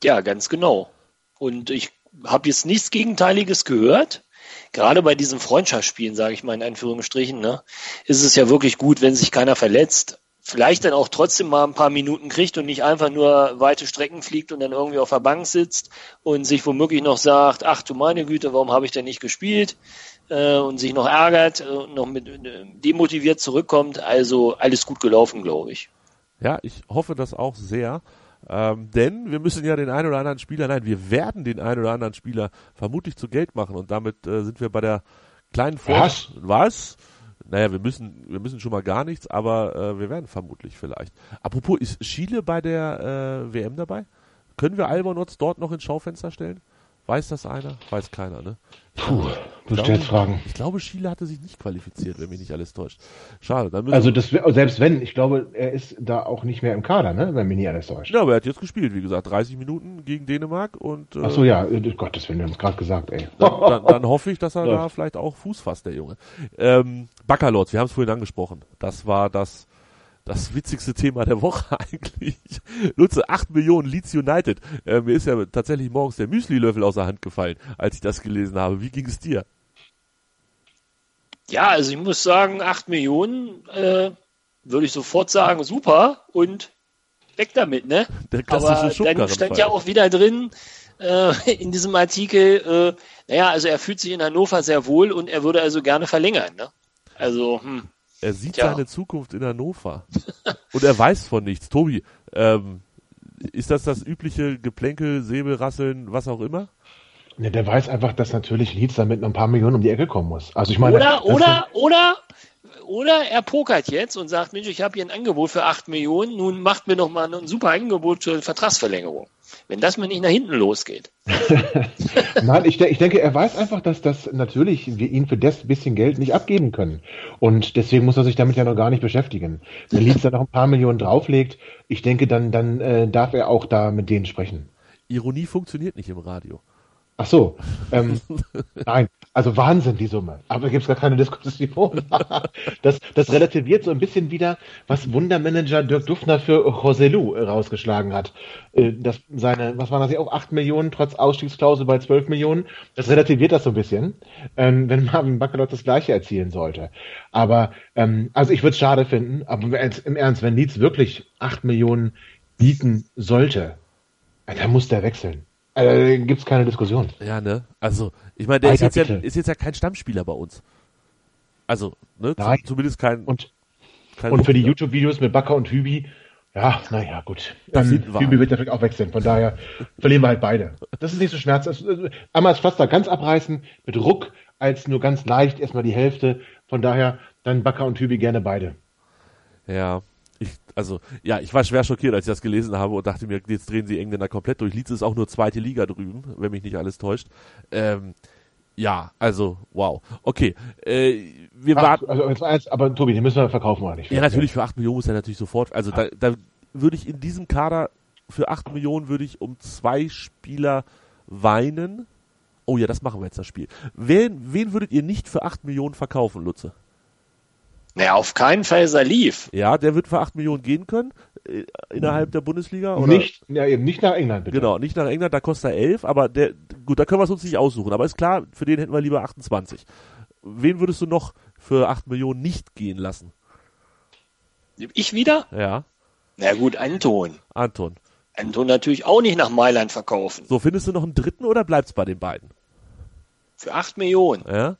Ja, ganz genau. Und ich habe jetzt nichts Gegenteiliges gehört gerade bei diesen Freundschaftsspielen, sage ich mal in Anführungsstrichen, ne, ist es ja wirklich gut, wenn sich keiner verletzt. Vielleicht dann auch trotzdem mal ein paar Minuten kriegt und nicht einfach nur weite Strecken fliegt und dann irgendwie auf der Bank sitzt und sich womöglich noch sagt, ach du meine Güte, warum habe ich denn nicht gespielt? Äh, und sich noch ärgert und noch mit äh, demotiviert zurückkommt. Also alles gut gelaufen, glaube ich. Ja, ich hoffe das auch sehr. Ähm, denn wir müssen ja den einen oder anderen Spieler, nein, wir werden den einen oder anderen Spieler vermutlich zu Geld machen und damit äh, sind wir bei der kleinen Vor Was? Was? Naja, wir müssen, wir müssen schon mal gar nichts, aber äh, wir werden vermutlich vielleicht. Apropos, ist Chile bei der äh, WM dabei? Können wir Albonots dort noch ins Schaufenster stellen? Weiß das einer? Weiß keiner, ne? Puh, du glaube- stellst Fragen. Ich glaube, Chile hatte sich nicht qualifiziert, wenn mich nicht alles täuscht. Schade. Also das, selbst wenn, ich glaube, er ist da auch nicht mehr im Kader, ne? Wenn mich nicht alles täuscht. ja, aber er hat jetzt gespielt, wie gesagt, 30 Minuten gegen Dänemark und äh, Ach so, ja, äh, Gottes Willen, wir haben es gerade gesagt, ey. dann, dann, dann hoffe ich, dass er da vielleicht auch Fuß fasst, der Junge. Ähm, Baccalords, wir haben es vorhin angesprochen. Das war das, das witzigste Thema der Woche eigentlich. Lutze, 8 Millionen Leeds United. Äh, mir ist ja tatsächlich morgens der Müsli-Löffel aus der Hand gefallen, als ich das gelesen habe. Wie ging es dir? Ja, also ich muss sagen, 8 Millionen äh, würde ich sofort sagen, super und weg damit, ne? Der klassische Aber dann stand ja auch wieder drin äh, in diesem Artikel, äh, naja, also er fühlt sich in Hannover sehr wohl und er würde also gerne verlängern, ne? Also, hm. Er sieht Tja. seine Zukunft in Hannover. Und er weiß von nichts. Tobi, ähm, ist das das übliche Geplänkel, Säbelrasseln, was auch immer? Ne, der weiß einfach, dass natürlich Leeds damit noch ein paar Millionen um die Ecke kommen muss. Also ich meine, Oder, das oder, oder, oder er pokert jetzt und sagt, Mensch, ich habe hier ein Angebot für 8 Millionen, nun macht mir noch mal ein super Angebot zur Vertragsverlängerung. Wenn das mal nicht nach hinten losgeht. Nein, ich, de ich denke, er weiß einfach, dass das natürlich wir ihn für das bisschen Geld nicht abgeben können. Und deswegen muss er sich damit ja noch gar nicht beschäftigen. Wenn Leeds da noch ein paar Millionen drauflegt, ich denke, dann, dann äh, darf er auch da mit denen sprechen. Ironie funktioniert nicht im Radio. Ach so, ähm, nein, also Wahnsinn die Summe. Aber da gibt es gar keine Diskussion. das, das relativiert so ein bisschen wieder, was Wundermanager Dirk Duffner für Joselu rausgeschlagen hat. Äh, Das seine, was waren das hier auch 8 Millionen trotz Ausstiegsklausel bei 12 Millionen. Das relativiert das so ein bisschen, ähm, wenn Marvin Baccalot das gleiche erzielen sollte. Aber ähm, also ich würde es schade finden, aber im Ernst- im Ernst, wenn Leeds wirklich 8 Millionen bieten sollte, äh, dann muss der wechseln. Äh, Gibt es keine Diskussion. Ja, ne? Also, ich meine, der ist jetzt, ja, ist jetzt ja kein Stammspieler bei uns. Also, ne? Nein. Zum- Zumindest kein. Und, kein und für die YouTube-Videos mit Bakker und Hübi, ja, naja, gut. Wahr. Hübi wird natürlich auch wechseln, von daher verlieren wir halt beide. Das ist nicht so schmerzhaft. Also, Einmal das Pflaster ganz abreißen, mit Ruck, als nur ganz leicht, erstmal die Hälfte. Von daher dann Bakker und Hübi gerne beide. Ja. Also, ja, ich war schwer schockiert, als ich das gelesen habe und dachte mir, jetzt drehen sie Engländer komplett durch. Leeds ist auch nur zweite Liga drüben, wenn mich nicht alles täuscht. Ähm, ja, also, wow. Okay, äh, wir Ach, warten. also, ernst, aber Tobi, den müssen wir verkaufen oder nicht? Ja, natürlich, für 8 Millionen muss er natürlich sofort. Also da, da würde ich in diesem Kader für 8 Millionen würde ich um zwei Spieler weinen. Oh ja, das machen wir jetzt das Spiel. Wen, wen würdet ihr nicht für 8 Millionen verkaufen, Lutze? Naja, auf keinen Fall Salif. Ja, der wird für 8 Millionen gehen können äh, innerhalb der Bundesliga. Oder? Nicht, ja, eben nicht nach England, bitte. Genau, nicht nach England, da kostet er 11, aber der, gut, da können wir es uns nicht aussuchen. Aber ist klar, für den hätten wir lieber 28. Wen würdest du noch für 8 Millionen nicht gehen lassen? Ich wieder? Ja, Na gut, Anton. Anton. Anton natürlich auch nicht nach Mailand verkaufen. So, findest du noch einen dritten oder bleibt's bei den beiden? Für 8 Millionen. Ja.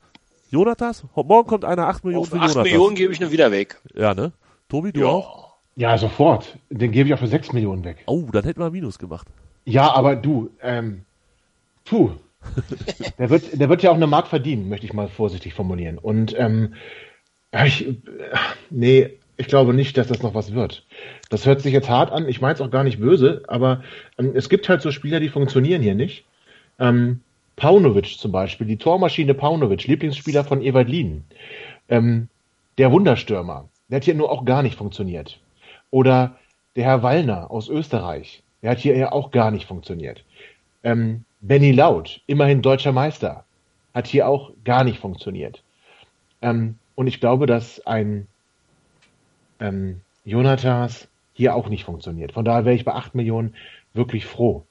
Jonatas? Morgen kommt einer 8 Millionen Auf für 8 Jonatas. Millionen gebe ich nur wieder weg. Ja, ne? Tobi, du auch? Ja, sofort. Den gebe ich auch für 6 Millionen weg. Oh, dann hätten wir Minus gemacht. Ja, aber du, ähm, puh. der, wird, der wird ja auch eine Mark verdienen, möchte ich mal vorsichtig formulieren. Und ähm, ja, ich, äh, nee, ich glaube nicht, dass das noch was wird. Das hört sich jetzt hart an. Ich meine es auch gar nicht böse, aber ähm, es gibt halt so Spieler, die funktionieren hier nicht. Ähm, Paunovic zum Beispiel, die Tormaschine Paunovic, Lieblingsspieler von Ewald Lien. Ähm, der Wunderstürmer, der hat hier nur auch gar nicht funktioniert. Oder der Herr Wallner aus Österreich, der hat hier ja auch gar nicht funktioniert. Ähm, Benny Laut, immerhin deutscher Meister, hat hier auch gar nicht funktioniert. Ähm, und ich glaube, dass ein ähm, Jonathas hier auch nicht funktioniert. Von daher wäre ich bei 8 Millionen wirklich froh,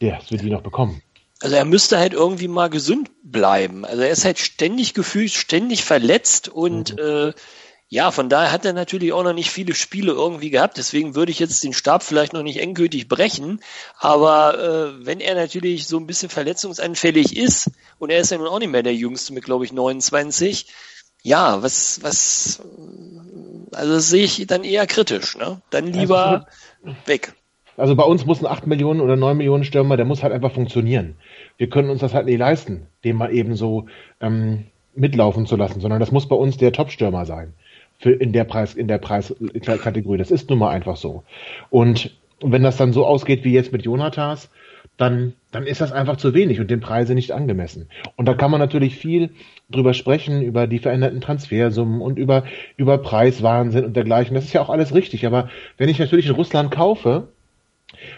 dass wir die noch bekommen. Also er müsste halt irgendwie mal gesund bleiben. Also er ist halt ständig gefühlt, ständig verletzt und äh, ja, von daher hat er natürlich auch noch nicht viele Spiele irgendwie gehabt. Deswegen würde ich jetzt den Stab vielleicht noch nicht endgültig brechen. Aber äh, wenn er natürlich so ein bisschen verletzungsanfällig ist und er ist ja nun auch nicht mehr der Jüngste mit, glaube ich, 29, ja, was, was, also das sehe ich dann eher kritisch. Ne? Dann lieber weg. Also bei uns muss ein 8 Millionen oder 9 Millionen Stürmer, der muss halt einfach funktionieren. Wir können uns das halt nicht leisten, den mal eben so ähm, mitlaufen zu lassen, sondern das muss bei uns der Top-Stürmer sein. Für in der Preis, in der Preiskategorie. Das ist nun mal einfach so. Und wenn das dann so ausgeht wie jetzt mit Jonathas, dann, dann ist das einfach zu wenig und den Preise nicht angemessen. Und da kann man natürlich viel drüber sprechen, über die veränderten Transfersummen und über, über Preiswahnsinn und dergleichen. Das ist ja auch alles richtig. Aber wenn ich natürlich in Russland kaufe,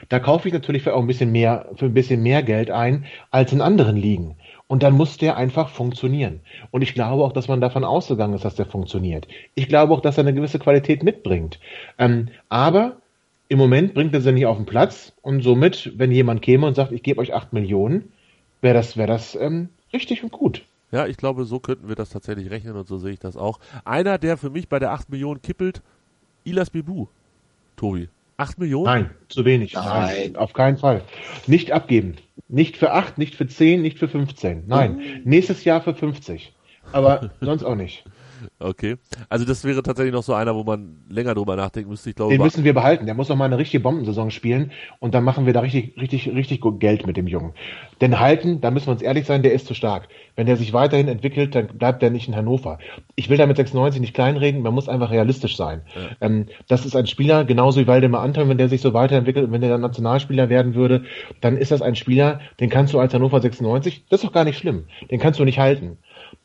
da kaufe ich natürlich für auch ein bisschen mehr, für ein bisschen mehr Geld ein als in anderen Ligen. Und dann muss der einfach funktionieren. Und ich glaube auch, dass man davon ausgegangen ist, dass der funktioniert. Ich glaube auch, dass er eine gewisse Qualität mitbringt. Ähm, aber im Moment bringt er sie nicht auf den Platz. Und somit, wenn jemand käme und sagt, ich gebe euch acht Millionen, wäre das, wäre das ähm, richtig und gut. Ja, ich glaube, so könnten wir das tatsächlich rechnen und so sehe ich das auch. Einer, der für mich bei der 8 Millionen kippelt, Ilas Bibu. Tobi. 8 Millionen? Nein, zu wenig. Nein. Nein. auf keinen Fall. Nicht abgeben. Nicht für 8, nicht für 10, nicht für 15. Nein, mhm. nächstes Jahr für 50. Aber sonst auch nicht. Okay. Also das wäre tatsächlich noch so einer, wo man länger drüber nachdenken müsste. Ich glaube, Den müssen wir behalten. Der muss noch mal eine richtige Bombensaison spielen und dann machen wir da richtig, richtig, richtig gut Geld mit dem Jungen. Denn halten, da müssen wir uns ehrlich sein, der ist zu stark. Wenn der sich weiterhin entwickelt, dann bleibt der nicht in Hannover. Ich will da mit 96 nicht kleinreden, man muss einfach realistisch sein. Ja. Ähm, das ist ein Spieler, genauso wie Waldemar Anton, wenn der sich so weiterentwickelt und wenn der dann Nationalspieler werden würde, dann ist das ein Spieler, den kannst du als Hannover 96, das ist doch gar nicht schlimm, den kannst du nicht halten.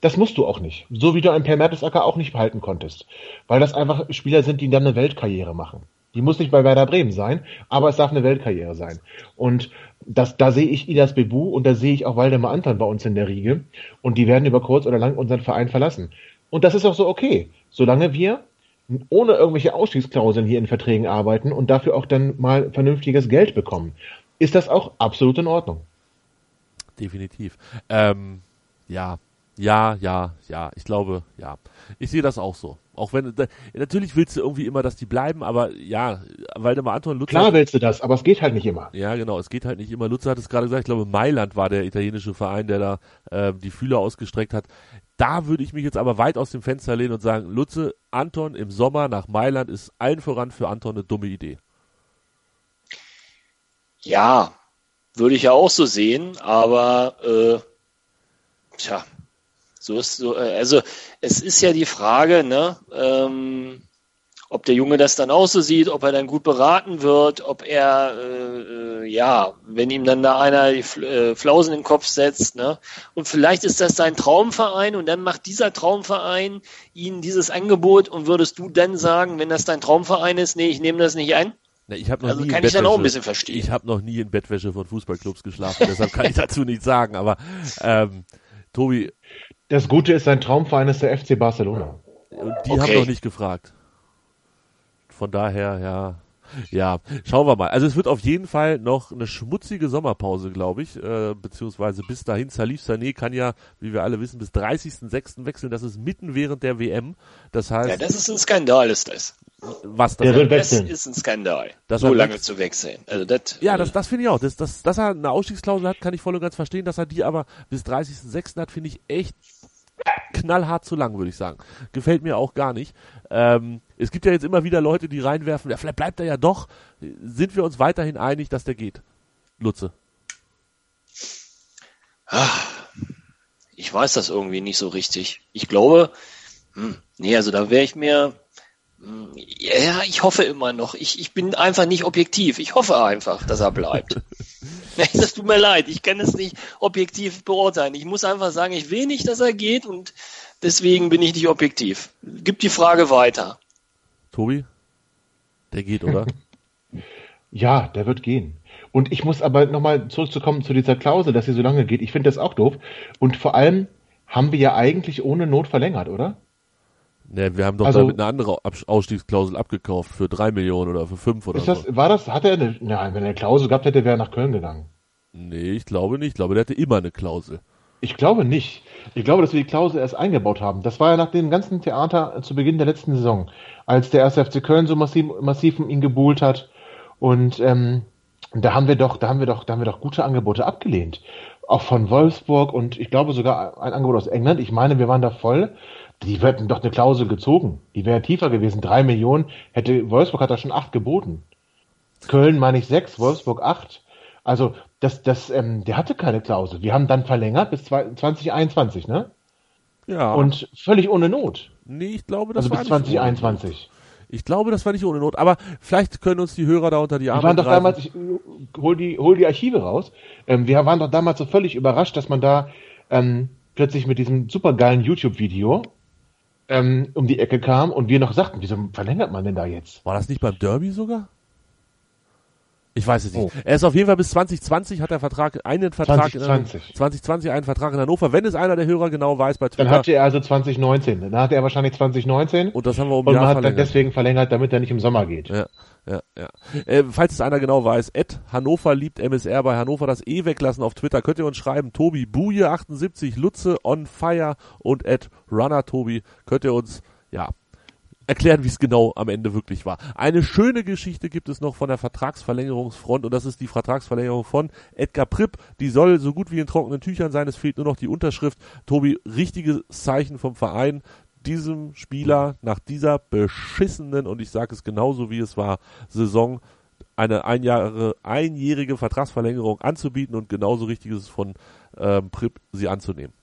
Das musst du auch nicht. So wie du einen Per Mertesacker auch nicht behalten konntest. Weil das einfach Spieler sind, die dann eine Weltkarriere machen. Die muss nicht bei Werder Bremen sein, aber es darf eine Weltkarriere sein. Und das, da sehe ich Idas Bebu und da sehe ich auch Waldemar Anton bei uns in der Riege. Und die werden über kurz oder lang unseren Verein verlassen. Und das ist auch so okay, solange wir ohne irgendwelche Ausstiegsklauseln hier in Verträgen arbeiten und dafür auch dann mal vernünftiges Geld bekommen, ist das auch absolut in Ordnung. Definitiv. Ähm, ja, ja, ja, ja. Ich glaube, ja. Ich sehe das auch so. Auch wenn, natürlich willst du irgendwie immer, dass die bleiben, aber ja, Waldemar Anton Lutz. Klar willst du das, aber es geht halt nicht immer. Ja, genau, es geht halt nicht immer. Lutz hat es gerade gesagt, ich glaube, Mailand war der italienische Verein, der da äh, die Fühler ausgestreckt hat. Da würde ich mich jetzt aber weit aus dem Fenster lehnen und sagen, Lutze, Anton im Sommer nach Mailand ist allen voran für Anton eine dumme Idee. Ja, würde ich ja auch so sehen, aber äh, tja, so ist so, äh, also es ist ja die Frage, ne, ähm, ob der Junge das dann auch so sieht, ob er dann gut beraten wird, ob er, äh, äh ja, wenn ihm dann da einer die äh, Flausen in den Kopf setzt, ne? Und vielleicht ist das sein Traumverein und dann macht dieser Traumverein ihnen dieses Angebot und würdest du dann sagen, wenn das dein Traumverein ist, nee, ich nehme das nicht ein? Na, ich noch also nie kann ich dann auch ein bisschen verstehen. Ich habe noch nie in Bettwäsche von Fußballclubs geschlafen, deshalb kann ich dazu nichts sagen. Aber ähm, Tobi, das Gute ist, sein Traumverein ist der FC Barcelona. Und die okay. haben noch nicht gefragt. Von daher, ja. Ja, schauen wir mal. Also es wird auf jeden Fall noch eine schmutzige Sommerpause, glaube ich, äh, beziehungsweise bis dahin. Salif Sané kann ja, wie wir alle wissen, bis 30.06. wechseln. Das ist mitten während der WM. Das heißt. Ja, das ist ein Skandal, ist das. Was das, der wird das ist ein Skandal, das so lange zu wechseln. Also das, ja, das, das finde ich auch. Das, das, dass er eine Ausstiegsklausel hat, kann ich voll und ganz verstehen. Dass er die aber bis 30.06. hat, finde ich echt knallhart zu lang, würde ich sagen. Gefällt mir auch gar nicht. Ähm, es gibt ja jetzt immer wieder Leute, die reinwerfen, ja, vielleicht bleibt er ja doch. Sind wir uns weiterhin einig, dass der geht? Lutze. Ich weiß das irgendwie nicht so richtig. Ich glaube, hm, nee, also da wäre ich mir, ja, ich hoffe immer noch. Ich, ich bin einfach nicht objektiv. Ich hoffe einfach, dass er bleibt. das tut mir leid. Ich kann es nicht objektiv beurteilen. Ich muss einfach sagen, ich will nicht, dass er geht und deswegen bin ich nicht objektiv. Gib die Frage weiter. Tobi? Der geht, oder? ja, der wird gehen. Und ich muss aber nochmal zurückzukommen zu dieser Klausel, dass sie so lange geht. Ich finde das auch doof. Und vor allem haben wir ja eigentlich ohne Not verlängert, oder? Ne, wir haben doch also, damit eine andere Ausstiegsklausel abgekauft für drei Millionen oder für fünf oder ist das, so. War das, hat er eine, nein, wenn er eine Klausel gehabt hätte, wäre er nach Köln gegangen. Nee, ich glaube nicht. Ich glaube, der hatte immer eine Klausel. Ich glaube nicht. Ich glaube, dass wir die Klausel erst eingebaut haben. Das war ja nach dem ganzen Theater zu Beginn der letzten Saison, als der erste FC Köln so massiv, massiv um ihn gebuhlt hat. Und ähm, da haben wir doch, da haben wir doch, da haben wir doch gute Angebote abgelehnt. Auch von Wolfsburg und ich glaube sogar ein Angebot aus England. Ich meine, wir waren da voll die hätten doch eine Klausel gezogen. Die wäre tiefer gewesen. Drei Millionen hätte, Wolfsburg hat da schon acht geboten. Köln meine ich sechs, Wolfsburg acht. Also, das, das, ähm, der hatte keine Klausel. Wir haben dann verlängert bis 2021, ne? Ja. Und völlig ohne Not. Nee, ich glaube, das Also war bis nicht ohne 2021. Not. Ich glaube, das war nicht ohne Not. Aber vielleicht können uns die Hörer da unter die Arme Wir waren doch damals, ich hol die, hol die Archive raus. Ähm, wir waren doch damals so völlig überrascht, dass man da ähm, plötzlich mit diesem supergeilen YouTube-Video ähm, um die Ecke kam und wir noch sagten, wieso verlängert man denn da jetzt? War das nicht beim Derby sogar? Ich weiß es nicht. Oh. Er ist auf jeden Fall bis 2020 hat er Vertrag, einen Vertrag 2020. in 2020 einen Vertrag in Hannover. Wenn es einer der Hörer genau weiß bei Twitter. Dann hatte er also 2019. Dann hatte er wahrscheinlich 2019 und das haben wir um und man hat dann deswegen verlängert, damit er nicht im Sommer geht. Ja, ja, ja. Äh, falls es einer genau weiß, Ed Hannover liebt MSR bei Hannover das E weglassen auf Twitter. Könnt ihr uns schreiben. Tobi Buje 78, Lutze on fire und Ed Runner Tobi. Könnt ihr uns, ja, erklären, wie es genau am Ende wirklich war. Eine schöne Geschichte gibt es noch von der Vertragsverlängerungsfront und das ist die Vertragsverlängerung von Edgar Pripp. Die soll so gut wie in trockenen Tüchern sein. Es fehlt nur noch die Unterschrift. Tobi, richtiges Zeichen vom Verein diesem Spieler nach dieser beschissenen, und ich sage es genauso wie es war, Saison eine ein Jahre, einjährige Vertragsverlängerung anzubieten und genauso richtig ist es von ähm, Prip, sie anzunehmen.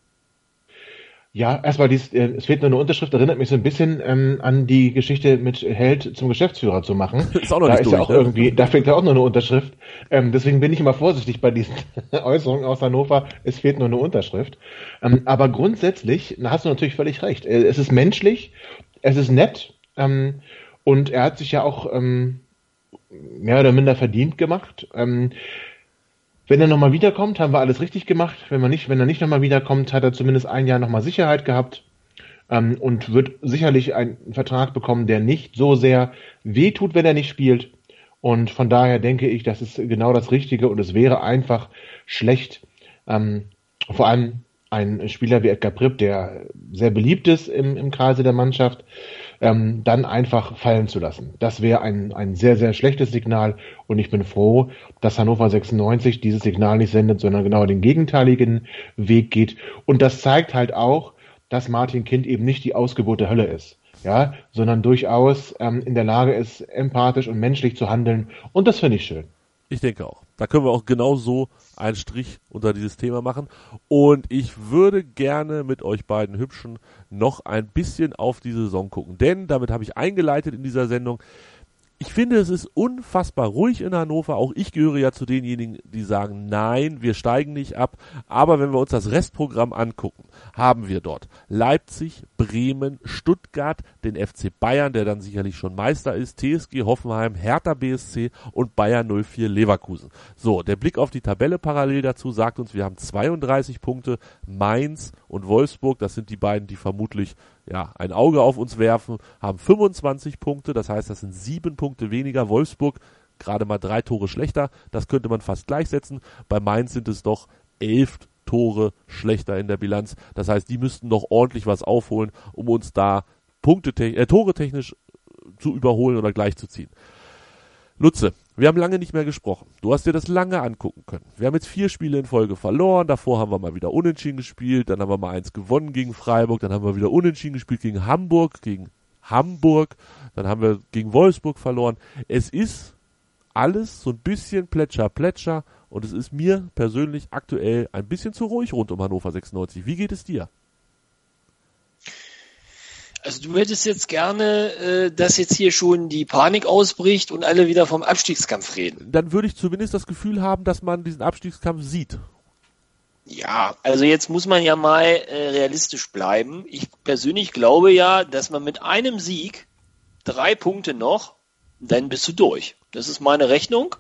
Ja, erstmal, dies, äh, es fehlt nur eine Unterschrift, erinnert mich so ein bisschen ähm, an die Geschichte mit Held zum Geschäftsführer zu machen. Ist auch noch da nicht ist ja durch, auch ne? irgendwie, da fehlt ja auch nur eine Unterschrift. Ähm, deswegen bin ich immer vorsichtig bei diesen Äußerungen aus Hannover. Es fehlt nur eine Unterschrift. Ähm, aber grundsätzlich, da hast du natürlich völlig recht. Äh, Es ist menschlich, es ist nett ähm, und er hat sich ja auch ähm, mehr oder minder verdient gemacht. Ähm, wenn er nochmal wiederkommt, haben wir alles richtig gemacht. Wenn, man nicht, wenn er nicht nochmal wiederkommt, hat er zumindest ein Jahr nochmal Sicherheit gehabt ähm, und wird sicherlich einen Vertrag bekommen, der nicht so sehr wehtut, wenn er nicht spielt. Und von daher denke ich, das ist genau das Richtige und es wäre einfach schlecht, ähm, vor allem ein Spieler wie Edgar Pripp, der sehr beliebt ist im, im Kreise der Mannschaft, ähm, dann einfach fallen zu lassen. Das wäre ein, ein sehr, sehr schlechtes Signal und ich bin froh, dass Hannover 96 dieses Signal nicht sendet, sondern genau den gegenteiligen Weg geht. Und das zeigt halt auch, dass Martin Kind eben nicht die Ausgeburt der Hölle ist. Ja, sondern durchaus ähm, in der Lage ist, empathisch und menschlich zu handeln. Und das finde ich schön. Ich denke auch. Da können wir auch genau so einen Strich unter dieses Thema machen. Und ich würde gerne mit euch beiden Hübschen noch ein bisschen auf die Saison gucken. Denn, damit habe ich eingeleitet in dieser Sendung, ich finde, es ist unfassbar ruhig in Hannover. Auch ich gehöre ja zu denjenigen, die sagen, nein, wir steigen nicht ab. Aber wenn wir uns das Restprogramm angucken, haben wir dort Leipzig, Bremen, Stuttgart, den FC Bayern, der dann sicherlich schon Meister ist, TSG Hoffenheim, Hertha BSC und Bayern 04 Leverkusen. So, der Blick auf die Tabelle parallel dazu sagt uns, wir haben 32 Punkte, Mainz und Wolfsburg, das sind die beiden, die vermutlich ja, ein Auge auf uns werfen, haben 25 Punkte, das heißt, das sind sieben Punkte weniger. Wolfsburg gerade mal drei Tore schlechter, das könnte man fast gleichsetzen. Bei Mainz sind es doch elf Tore schlechter in der Bilanz. Das heißt, die müssten noch ordentlich was aufholen, um uns da Punkte, äh, Tore technisch zu überholen oder gleichzuziehen. Lutze, wir haben lange nicht mehr gesprochen. Du hast dir das lange angucken können. Wir haben jetzt vier Spiele in Folge verloren. Davor haben wir mal wieder unentschieden gespielt. Dann haben wir mal eins gewonnen gegen Freiburg. Dann haben wir wieder unentschieden gespielt gegen Hamburg, gegen Hamburg. Dann haben wir gegen Wolfsburg verloren. Es ist alles so ein bisschen Plätscher, Plätscher. Und es ist mir persönlich aktuell ein bisschen zu ruhig rund um Hannover 96. Wie geht es dir? Also du hättest jetzt gerne, äh, dass jetzt hier schon die Panik ausbricht und alle wieder vom Abstiegskampf reden. Dann würde ich zumindest das Gefühl haben, dass man diesen Abstiegskampf sieht. Ja, also jetzt muss man ja mal äh, realistisch bleiben. Ich persönlich glaube ja, dass man mit einem Sieg drei Punkte noch, dann bist du durch. Das ist meine Rechnung.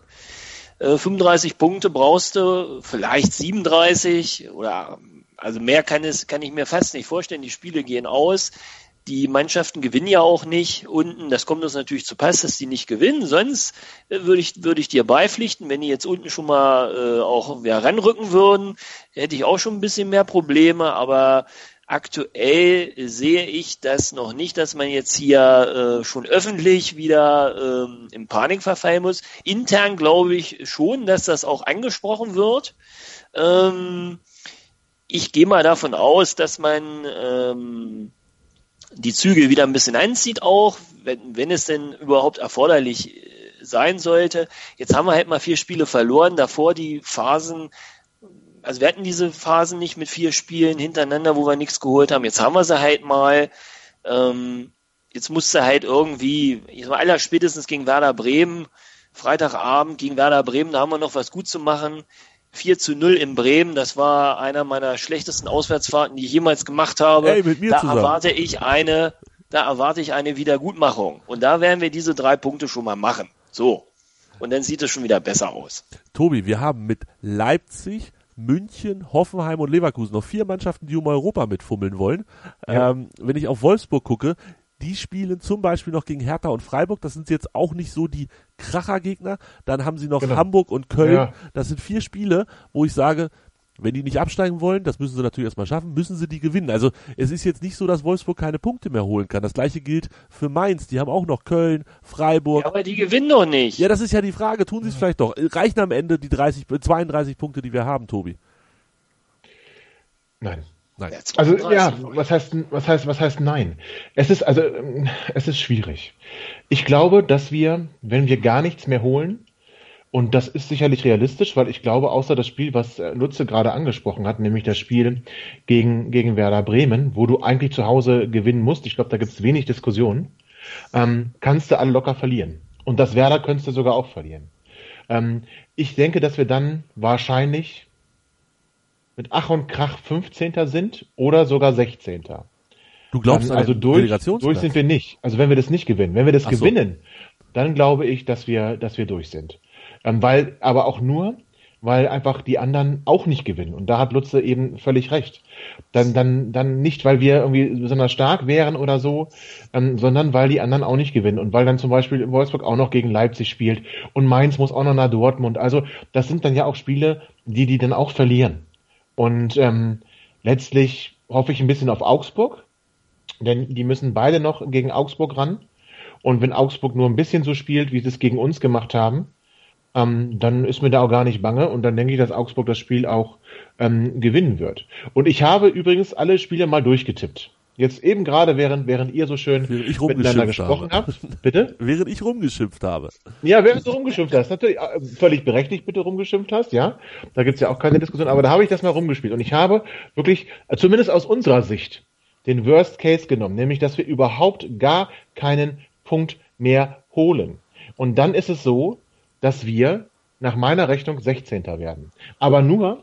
Äh, 35 Punkte brauchst du, vielleicht 37 oder also mehr kann es kann ich mir fast nicht vorstellen. Die Spiele gehen aus. Die Mannschaften gewinnen ja auch nicht unten. Das kommt uns natürlich zu Pass, dass die nicht gewinnen. Sonst äh, würde ich, würde ich dir beipflichten, wenn die jetzt unten schon mal äh, auch ja, ranrücken würden, hätte ich auch schon ein bisschen mehr Probleme. Aber aktuell sehe ich das noch nicht, dass man jetzt hier äh, schon öffentlich wieder ähm, in Panik verfallen muss. Intern glaube ich schon, dass das auch angesprochen wird. Ähm, ich gehe mal davon aus, dass man ähm, die Zügel wieder ein bisschen anzieht auch, wenn, wenn es denn überhaupt erforderlich äh, sein sollte. Jetzt haben wir halt mal vier Spiele verloren, davor die Phasen also wir hatten diese Phasen nicht mit vier Spielen hintereinander, wo wir nichts geholt haben. Jetzt haben wir sie halt mal. Ähm, jetzt musste halt irgendwie, ich sag mal, aller spätestens gegen Werder Bremen, Freitagabend gegen Werder Bremen, da haben wir noch was gut zu machen. 4 zu 0 in Bremen, das war einer meiner schlechtesten Auswärtsfahrten, die ich jemals gemacht habe. Ey, mit mir da zusammen. erwarte ich eine, da erwarte ich eine Wiedergutmachung. Und da werden wir diese drei Punkte schon mal machen. So. Und dann sieht es schon wieder besser aus. Tobi, wir haben mit Leipzig, München, Hoffenheim und Leverkusen noch vier Mannschaften, die um Europa mitfummeln wollen. Ja. Ähm, wenn ich auf Wolfsburg gucke, die spielen zum Beispiel noch gegen Hertha und Freiburg. Das sind jetzt auch nicht so die Krachergegner. Dann haben sie noch Genau. Hamburg und Köln. Ja. Das sind vier Spiele, wo ich sage, wenn die nicht absteigen wollen, das müssen sie natürlich erstmal schaffen, müssen sie die gewinnen. Also es ist jetzt nicht so, dass Wolfsburg keine Punkte mehr holen kann. Das gleiche gilt für Mainz. Die haben auch noch Köln, Freiburg. Ja, aber die gewinnen doch nicht. Ja, das ist ja die Frage. Tun sie es vielleicht doch? Reichen am Ende die 30, 32 Punkte, die wir haben, Tobi? Nein. Nein. Also 32. ja, was heißt was heißt was heißt nein? Es ist also es ist schwierig. Ich glaube, dass wir, wenn wir gar nichts mehr holen, und das ist sicherlich realistisch, weil ich glaube, außer das Spiel, was äh, Lutze gerade angesprochen hat, nämlich das Spiel gegen gegen Werder Bremen, wo du eigentlich zu Hause gewinnen musst, ich glaube, da gibt es wenig Diskussion, ähm, kannst du alle locker verlieren. Und das Werder könntest du sogar auch verlieren. Ähm, ich denke, dass wir dann wahrscheinlich mit Ach und Krach 15. sind oder sogar 16. Du glaubst Dann, an also durch, durch sind wir nicht. Also wenn wir das nicht gewinnen. Wenn wir das Ach so. gewinnen, dann glaube ich, dass wir, dass wir durch sind. Ähm, weil, aber auch nur, weil einfach die anderen auch nicht gewinnen. Und da hat Lutze eben völlig recht. Dann, dann, dann nicht, weil wir irgendwie besonders stark wären oder so, ähm, sondern weil die anderen auch nicht gewinnen. Und weil dann zum Beispiel Wolfsburg auch noch gegen Leipzig spielt und Mainz muss auch noch nach Dortmund. Also das sind dann ja auch Spiele, die die dann auch verlieren. Und ähm, letztlich hoffe ich ein bisschen auf Augsburg, denn die müssen beide noch gegen Augsburg ran. Und wenn Augsburg nur ein bisschen so spielt, wie sie es gegen uns gemacht haben, ähm, dann ist mir da auch gar nicht bange und dann denke ich, dass Augsburg das Spiel auch ähm, gewinnen wird. Und ich habe übrigens alle Spiele mal durchgetippt. Jetzt eben gerade, während, während ihr so schön miteinander gesprochen habe. habt. Bitte? Während ich rumgeschimpft habe. Ja, während du rumgeschimpft hast, natürlich äh, völlig berechtigt bitte rumgeschimpft hast, ja. Da gibt's ja auch keine Diskussion, aber da habe ich das mal rumgespielt. Und ich habe wirklich, äh, zumindest aus unserer Sicht, den Worst Case genommen, nämlich dass wir überhaupt gar keinen Punkt mehr holen. Und dann ist es so, dass wir nach meiner Rechnung 16. werden. Aber nur,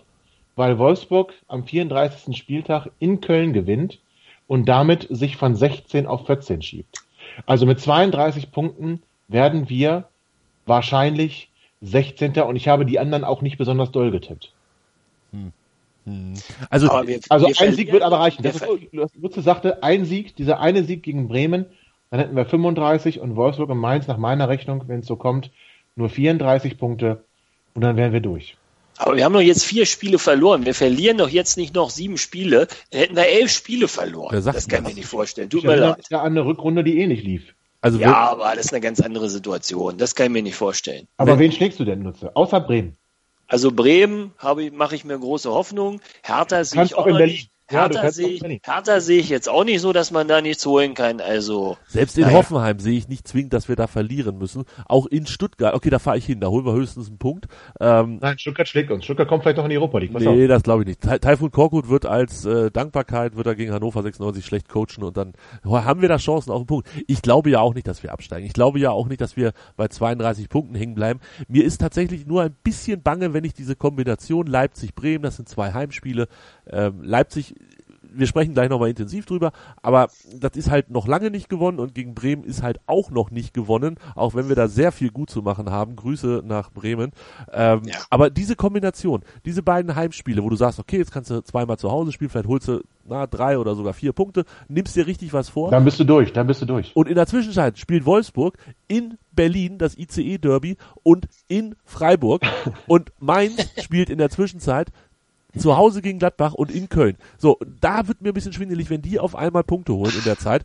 weil Wolfsburg am 34. Spieltag in Köln gewinnt und damit sich von 16 auf 14 schiebt. Also mit 32 Punkten werden wir wahrscheinlich 16. und ich habe die anderen auch nicht besonders doll getippt. Also, Aber wir, Also wir ein Sieg wird aber reichen. Das ist, Lutze sagte, ein Sieg, dieser eine Sieg gegen Bremen, dann hätten wir 35 und Wolfsburg und Mainz nach meiner Rechnung, wenn es so kommt, nur 34 Punkte und dann wären wir durch. Aber wir haben doch jetzt vier Spiele verloren. Wir verlieren doch jetzt nicht noch sieben Spiele. Dann hätten wir elf Spiele verloren. Das kann das? ich mir nicht vorstellen. Tut Ich mir leid. ja an eine Rückrunde, die eh nicht lief. also Ja, aber das ist eine ganz andere Situation. Das kann ich mir nicht vorstellen. Aber Wenn- wen schlägst du denn, Nutze? Außer Bremen. Also Bremen habe ich, mache ich mir große Hoffnung. Hertha sehe ich auch auch in noch Berlin. nicht. Hertha sehe ich. Hertha sehe ich jetzt auch nicht so, dass man da nichts holen kann. Also Selbst in Naja. Hoffenheim sehe ich nicht zwingend, dass wir da verlieren müssen. Auch in Stuttgart, okay, da fahre ich hin, da holen wir höchstens einen Punkt. Ähm, Nein, Stuttgart schlägt uns. Stuttgart kommt vielleicht noch in die Europa League. Pass nee, auf. das glaube ich nicht. Tai- Taifun Korkut wird als äh, Dankbarkeit, wird er gegen Hannover 96 schlecht coachen und dann haben wir da Chancen auf den Punkt. Ich glaube ja auch nicht, dass wir absteigen. Ich glaube ja auch nicht, dass wir bei 32 Punkten hängen bleiben. Mir ist tatsächlich nur ein bisschen bange, wenn ich diese Kombination Leipzig-Bremen, das sind zwei Heimspiele, ähm, Leipzig wir sprechen gleich nochmal intensiv drüber, aber das ist halt noch lange nicht gewonnen und gegen Bremen ist halt auch noch nicht gewonnen, auch wenn wir da sehr viel gut zu machen haben. Grüße nach Bremen. Ähm, Ja. Aber diese Kombination, diese beiden Heimspiele, wo du sagst, okay, jetzt kannst du zweimal zu Hause spielen, vielleicht holst du na, drei oder sogar vier Punkte, nimmst dir richtig was vor. Dann bist du durch, dann bist du durch. Und in der Zwischenzeit spielt Wolfsburg in Berlin das ICE-Derby und in Freiburg. und Mainz spielt in der Zwischenzeit zu Hause gegen Gladbach und in Köln. So, da wird mir ein bisschen schwindelig, wenn die auf einmal Punkte holen in der Zeit.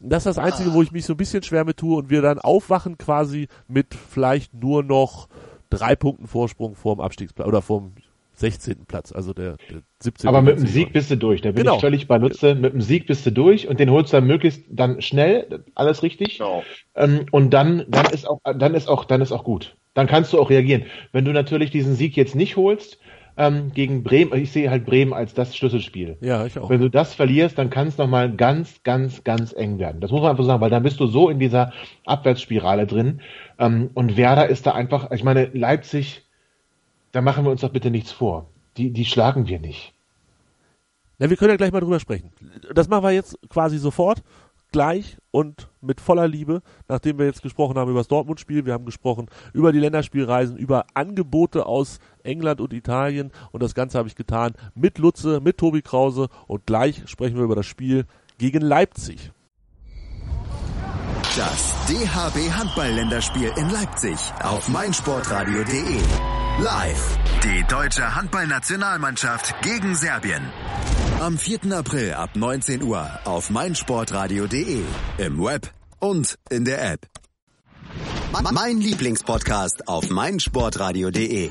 Das ist das Einzige, wo ich mich so ein bisschen schwer mit tue und wir dann aufwachen quasi mit vielleicht nur noch drei Punkten Vorsprung vorm Abstiegsplatz oder vorm 16. Platz, also der, der 17. Aber mit dem. Sieg bist du durch. Da bin Genau. ich völlig bei Lutze. Mit dem Sieg bist du durch und den holst du dann möglichst dann schnell, alles richtig. Genau. Ähm, und dann, dann ist auch, dann ist auch, dann ist auch gut. Dann kannst du auch reagieren. Wenn du natürlich diesen Sieg jetzt nicht holst, ähm, gegen Bremen, ich sehe halt Bremen als das Schlüsselspiel. Ja, ich auch. Wenn du das verlierst, dann kann es nochmal ganz, ganz, ganz eng werden. Das muss man einfach sagen, weil dann bist du so in dieser Abwärtsspirale drin. Ähm, und Werder ist da einfach, ich meine, Leipzig, da machen wir uns doch bitte nichts vor. Die, die schlagen wir nicht. Na, wir können ja gleich mal drüber sprechen. Das machen wir jetzt quasi sofort, gleich und mit voller Liebe, nachdem wir jetzt gesprochen haben über das Dortmund-Spiel, wir haben gesprochen über die Länderspielreisen, über Angebote aus England und Italien und das Ganze habe ich getan mit Lutze, mit Tobi Krause und gleich sprechen wir über das Spiel gegen Leipzig. Das DHB Handball-Länderspiel in Leipzig auf meinsportradio.de. Live. Die deutsche Handballnationalmannschaft gegen Serbien. Am 4. April ab 19 Uhr auf meinsportradio.de. Im Web und in der App. Mein Lieblingspodcast auf meinsportradio.de.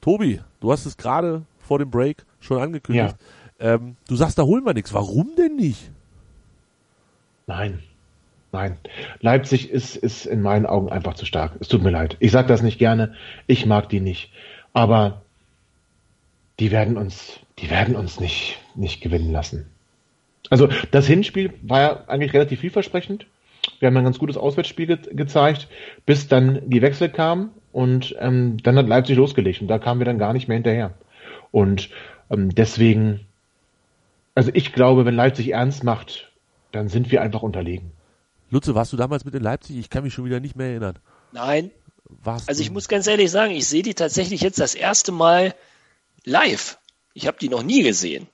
Tobi, du hast es gerade vor dem Break schon angekündigt. Ähm, du sagst, da holen wir nichts. Warum denn nicht? Nein. Nein. Leipzig ist, ist in meinen Augen einfach zu stark. Es tut mir leid. Ich sage das nicht gerne. Ich mag die nicht. Aber die werden uns, die werden uns nicht, nicht gewinnen lassen. Also das Hinspiel war ja eigentlich relativ vielversprechend. Wir haben ein ganz gutes Auswärtsspiel ge gezeigt, bis dann die Wechsel kamen und ähm, dann hat Leipzig losgelegt und da kamen wir dann gar nicht mehr hinterher. Und ähm, deswegen, also ich glaube, wenn Leipzig ernst macht, dann sind wir einfach unterlegen. Lutze, warst du damals mit in Leipzig? Ich kann mich schon wieder nicht mehr erinnern. Nein. Warst Also du? ich muss ganz ehrlich sagen, ich sehe die tatsächlich jetzt das erste Mal live. Ich habe die noch nie gesehen.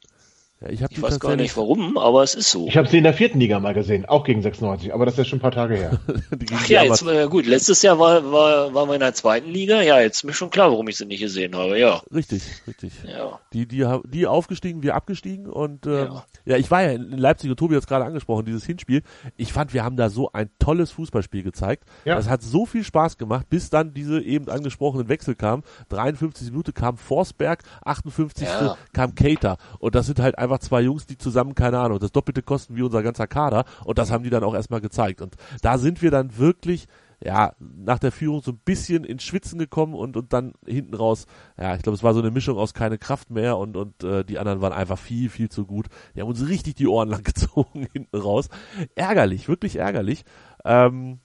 Ja, ich Ich weiß gar nicht warum, aber es ist so. Ich habe sie in der vierten Liga mal gesehen, auch gegen 96, aber das ist ja schon ein paar Tage her. Ach ja, jetzt äh, gut. Letztes Jahr war, war, waren wir in der zweiten Liga. Ja, jetzt ist mir schon klar, warum ich sie nicht gesehen habe. Ja, Richtig, richtig. ja. Die, die, die aufgestiegen, wir abgestiegen und ähm, ja. Ja. ich war ja in Leipzig und Tobi hat es gerade angesprochen, dieses Hinspiel. Ich fand, wir haben da so ein tolles Fußballspiel gezeigt. Ja. Das hat so viel Spaß gemacht, bis dann diese eben angesprochenen Wechsel kamen. 53 Minuten kam Forsberg, 58. Ja. kam Cater. Und das sind halt einfach zwei Jungs, die zusammen, keine Ahnung, das Doppelte kosten wie unser ganzer Kader. Und das haben die dann auch erstmal gezeigt. Und da sind wir dann wirklich ja, nach der Führung so ein bisschen ins Schwitzen gekommen und, und dann hinten raus, ja, ich glaube, es war so eine Mischung aus keine Kraft mehr und, und äh, die anderen waren einfach viel, viel zu gut. Die haben uns richtig die Ohren lang gezogen hinten raus. Ärgerlich, wirklich ärgerlich. Ähm,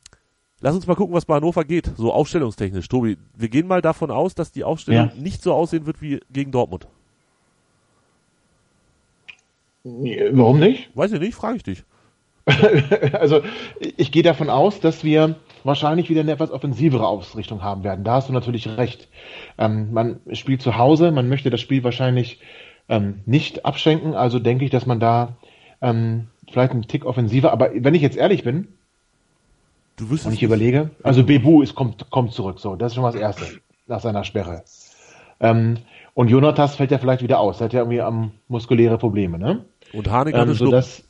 lass uns mal gucken, was bei Hannover geht, so aufstellungstechnisch. Tobi, wir gehen mal davon aus, dass die Aufstellung Ja. nicht so aussehen wird wie gegen Dortmund. Warum nicht? Weiß ich nicht, frage ich dich. also ich gehe davon aus, dass wir wahrscheinlich wieder eine etwas offensivere Ausrichtung haben werden. Da hast du natürlich recht. Ähm, man spielt zu Hause, man möchte das Spiel wahrscheinlich ähm, nicht abschenken, also denke ich, dass man da ähm, vielleicht einen Tick offensiver, aber wenn ich jetzt ehrlich bin Du und ich überlege, also Bebu ist, kommt, kommt zurück, so, das ist schon mal das Erste nach seiner Sperre. Ähm, und Jonatas fällt ja vielleicht wieder aus, er hat ja irgendwie am muskuläre Probleme, ne? und Harnik Ähm, Schnupfen. sodass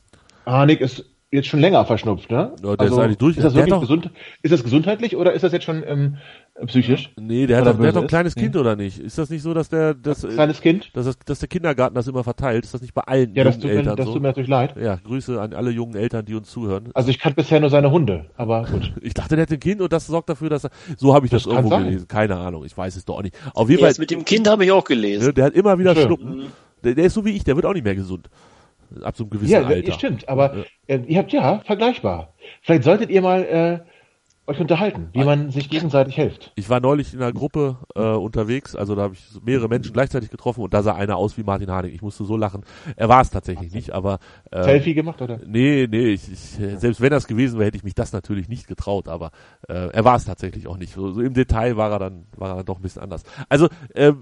Harnik ist jetzt schon länger verschnupft, ne? Ja, der ist eigentlich durch. Ist das wirklich doch- gesund? Ist das gesundheitlich oder ist das jetzt schon ähm, psychisch? Nee, der hat, doch, der hat doch ein ist? kleines Nee. Kind, oder nicht? Ist das nicht so, dass der, das, äh, Kleines Kind? dass, das, dass der Kindergarten das immer verteilt? Ist das nicht bei allen Ja, das jungen tut, mir, Eltern das so? tut mir natürlich leid. ja, Grüße an alle jungen Eltern, die uns zuhören. Also ich kannte bisher nur seine Hunde, aber gut. Ich dachte, der hätte ein Kind und das sorgt dafür, dass er, so habe ich das, Das kann irgendwo sein. gelesen. Keine Ahnung, ich weiß es doch auch nicht. Auf jeden Jetzt Fall, mit dem Kind habe ich auch ne, gelesen. der hat immer wieder Schön. Schnuppen. Der, der ist so wie ich, der wird auch nicht mehr gesund. Ab so einem gewissen Ja, Alter. stimmt, aber äh, ihr habt ja vergleichbar. Vielleicht solltet ihr mal äh, euch unterhalten, wie man sich gegenseitig hilft. Ich war neulich in einer Gruppe äh, unterwegs, also da habe ich mehrere Menschen gleichzeitig getroffen und da sah einer aus wie Martin Harnik. Ich musste so lachen. Er war es tatsächlich nicht, aber äh, Selfie gemacht oder? Nee, nee, ich, ich, selbst wenn das gewesen wäre, hätte ich mich das natürlich nicht getraut, aber äh, er war es tatsächlich auch nicht. So, so im Detail war er dann, war er dann doch ein bisschen anders. Also, äh,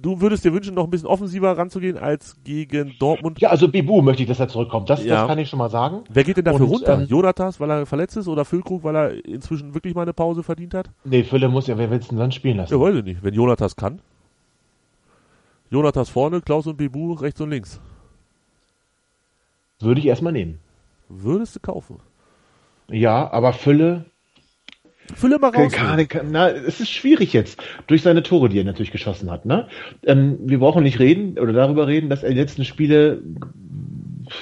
du würdest dir wünschen, noch ein bisschen offensiver ranzugehen als gegen Dortmund. Ja, also Bibu möchte ich, dass er zurückkommt. Das, Ja. das kann ich schon mal sagen. Wer geht denn dafür Und, runter? ähm, Jonathas, weil er verletzt ist oder Füllkrug, weil er inzwischen wirklich mal eine Pause verdient hat? Nee, Fülle muss ja, wer will's denn dann spielen lassen? Ja, weiß ich nicht. Wenn Jonathas kann. Jonathas vorne, Klaus und Bebu rechts und links. Würde ich erstmal nehmen. Würdest du kaufen? Ja, aber Fülle. Fülle mal raus. Kann, kann, na, es ist schwierig jetzt, durch seine Tore, die er natürlich geschossen hat. Ne? Ähm, wir brauchen nicht reden oder darüber reden, dass er die letzten Spiele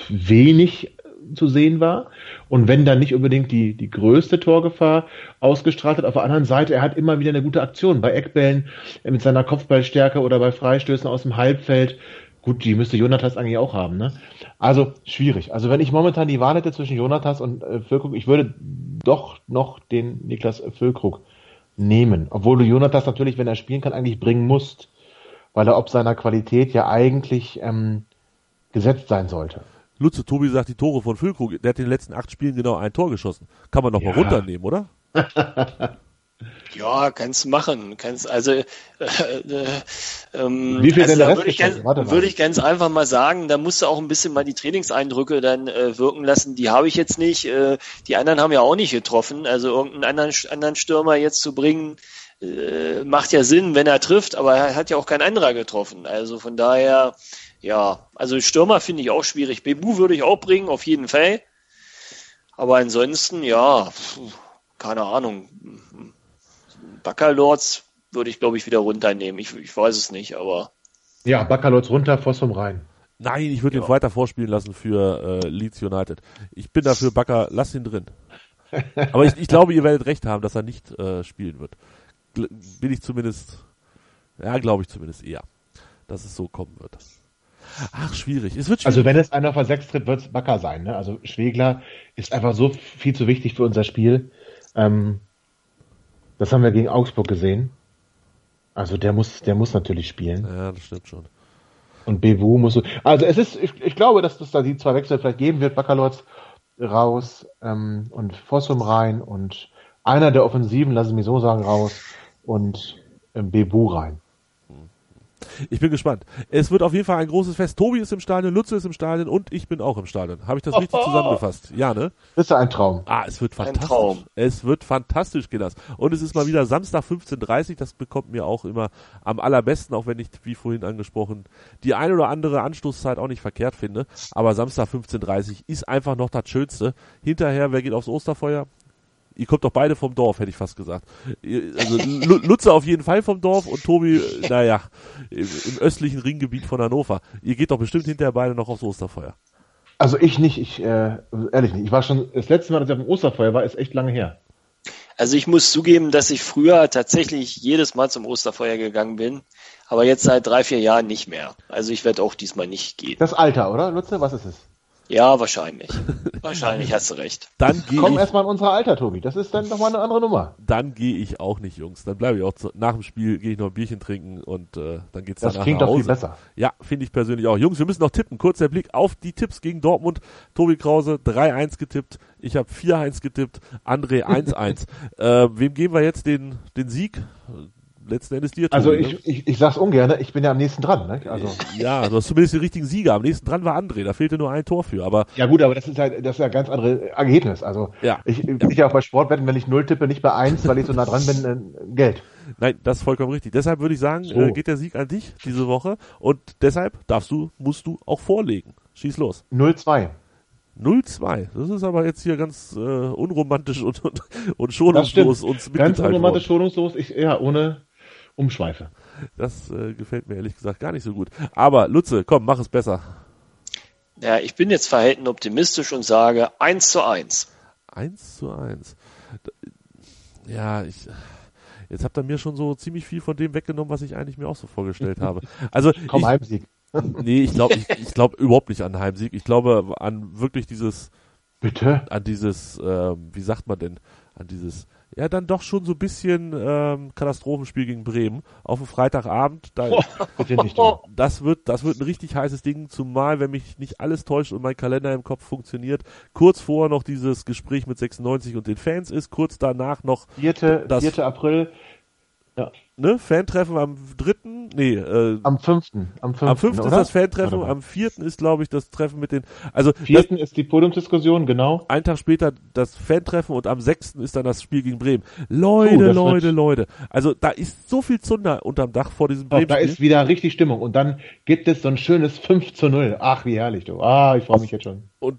wenig zu sehen war. Und wenn dann nicht unbedingt die, die größte Torgefahr ausgestrahlt hat, auf der anderen Seite, er hat immer wieder eine gute Aktion. Bei Eckbällen äh, mit seiner Kopfballstärke oder bei Freistößen aus dem Halbfeld. Gut, die müsste Jonathas eigentlich auch haben. Ne? Also schwierig. Also wenn ich momentan die Wahl hätte zwischen Jonathas und äh, Füllkrug, ich würde doch noch den Niklas Füllkrug nehmen. Obwohl du Jonathas natürlich, wenn er spielen kann, eigentlich bringen musst. Weil er ob seiner Qualität ja eigentlich ähm, gesetzt sein sollte. Lutze, Tobi sagt die Tore von Füllkrug, der hat in den letzten acht Spielen genau ein Tor geschossen. Kann man doch Ja. mal runternehmen, oder? Ja, kannst machen. Kannst also äh, äh, ähm, Wie viel also denn der Rest würde ich, ganz, würde ich ganz einfach mal sagen, da musst du auch ein bisschen mal die Trainingseindrücke dann äh, wirken lassen. Die habe ich jetzt nicht. Äh, die anderen haben ja auch nicht getroffen. Also irgendeinen anderen, anderen Stürmer jetzt zu bringen, äh, macht ja Sinn, wenn er trifft, aber er hat ja auch kein anderer getroffen. Also von daher, ja, also Stürmer finde ich auch schwierig. Bebu würde ich auch bringen, auf jeden Fall. Aber ansonsten, ja, keine Ahnung. Baccalords würde ich, glaube ich, wieder runternehmen. Ich, ich weiß es nicht, aber Ja, Baccalords runter, Fossum rein. Nein, ich würde ihn weiter vorspielen lassen für äh, Leeds United. Ich bin dafür, Bakker, lass ihn drin. Aber ich, ich glaube, ihr werdet recht haben, dass er nicht äh, spielen wird. Gl bin ich zumindest, ja, glaube ich zumindest eher, dass es so kommen wird. Ach, schwierig. Es wird schwierig. Also wenn es einer der 6 tritt, wird es Backer sein. Ne? Also Schwegler ist einfach so viel zu wichtig für unser Spiel. Ähm, das haben wir gegen Augsburg gesehen. Also der muss, der muss natürlich spielen. ja, das stimmt schon. Und Bewu muss so. Also es ist, ich, ich glaube, dass es da die zwei Wechsel vielleicht geben wird. Baccalords raus ähm, und Fossum rein und einer der Offensiven, lassen mich so sagen, raus und ähm, Bebu rein. Ich bin gespannt. Es wird auf jeden Fall ein großes Fest. Tobi ist im Stadion, Lutze ist im Stadion und ich bin auch im Stadion. Habe ich das richtig zusammengefasst? Ja, ne? Das ist ja ein Traum. Ah, es wird Ein fantastisch. Traum. Es wird fantastisch, Kinders. Und es ist mal wieder Samstag 15.30 Das bekommt mir auch immer am allerbesten, auch wenn ich, wie vorhin angesprochen, die ein oder andere Anstoßzeit auch nicht verkehrt finde. Aber Samstag 15.30 ist einfach noch das Schönste. Hinterher, wer geht aufs Osterfeuer? Ihr kommt doch beide vom Dorf, hätte ich fast gesagt. Also Lu- Lutze auf jeden Fall vom Dorf und Tobi, äh, naja, im, im östlichen Ringgebiet von Hannover. Ihr geht doch bestimmt hinterher beide noch aufs Osterfeuer. Also ich nicht, ich äh, ehrlich nicht. Ich war schon das letzte Mal, dass ich auf dem Osterfeuer war, ist echt lange her. Also ich muss zugeben, dass ich früher tatsächlich jedes Mal zum Osterfeuer gegangen bin, aber jetzt seit drei, vier Jahren nicht mehr. Also ich werde auch diesmal nicht gehen. Das Alter, oder? Lutze, was ist es? Ja, wahrscheinlich. wahrscheinlich hast du recht. Dann gehe Komm ich erstmal in unser Alter, Tobi. Das ist dann nochmal eine andere Nummer. dann gehe ich auch nicht, Jungs. Dann bleibe ich auch zu, nach dem Spiel, gehe ich noch ein Bierchen trinken und äh, dann geht's Das danach klingt nach doch Hause. viel besser. Ja, finde ich persönlich auch. Jungs, wir müssen noch tippen. Kurz der Blick auf die Tipps gegen Dortmund. Tobi Krause 3-1 getippt. Ich habe 4-1 getippt. André 1-1. äh, wem geben wir jetzt den, den Sieg? Letzten Endes dir, Tobi. Also ne? ich, ich, ich sag's ungern, ich bin ja am nächsten dran. Ne? Also, Ja, du hast zumindest den richtigen Sieger. Am nächsten dran war André. Da fehlte nur ein Tor für. Aber ja gut, aber das ist halt das ist ja ein ganz anderes Ergebnis. Also Ja. ich, ich ja auch bei Sportwetten, wenn ich null tippe, nicht bei eins, weil ich so nah dran bin, äh, Geld. Nein, das ist vollkommen richtig. Deshalb würde ich sagen, So. äh, geht der Sieg an dich diese Woche und deshalb darfst du, musst du auch vorlegen. Schieß los. 0-2. 0-2. Das ist aber jetzt hier ganz äh, unromantisch und, und, und schonungslos uns Ganz unromantisch, worden. schonungslos, ich, ja, ohne Umschweife. Das äh, gefällt mir ehrlich gesagt gar nicht so gut. Aber Lutze, komm, mach es besser. Ja, ich bin jetzt verhalten optimistisch und sage 1 zu 1. 1 zu 1. D- Ja, ich. Jetzt habt ihr mir schon so ziemlich viel von dem weggenommen, was ich eigentlich mir auch so vorgestellt habe. Also Komm, ich, Heimsieg. nee, ich glaube ich, ich glaub überhaupt nicht an Heimsieg. Ich glaube an wirklich dieses Bitte? an dieses, ähm, wie sagt man denn, an dieses, ja, dann doch schon so ein bisschen ähm, Katastrophenspiel gegen Bremen auf dem Freitagabend. Da, das wird, das wird ein richtig heißes Ding, zumal wenn mich nicht alles täuscht und mein Kalender im Kopf funktioniert. Kurz vorher noch dieses Gespräch mit 96 und den Fans ist, kurz danach noch 4. Das- 4. April. Ja. Ne, Fantreffen am dritten, nee, äh, Am fünften. Am fünften, am fünften ist das Fantreffen, Warte am vierten ist, glaube ich, das Treffen mit den, also das, vierten ist die Podiumsdiskussion, genau. einen Tag später das Fantreffen und am sechsten ist dann das Spiel gegen Bremen. Leute, das Leute, wird- Leute. Also da ist so viel Zunder unterm Dach vor diesem Doch, da Bremen-Spiel. ist wieder richtig Stimmung. Und dann gibt es so ein schönes 5 zu 0. Ach, wie herrlich, du. Ah, ich freue mich jetzt schon. Und-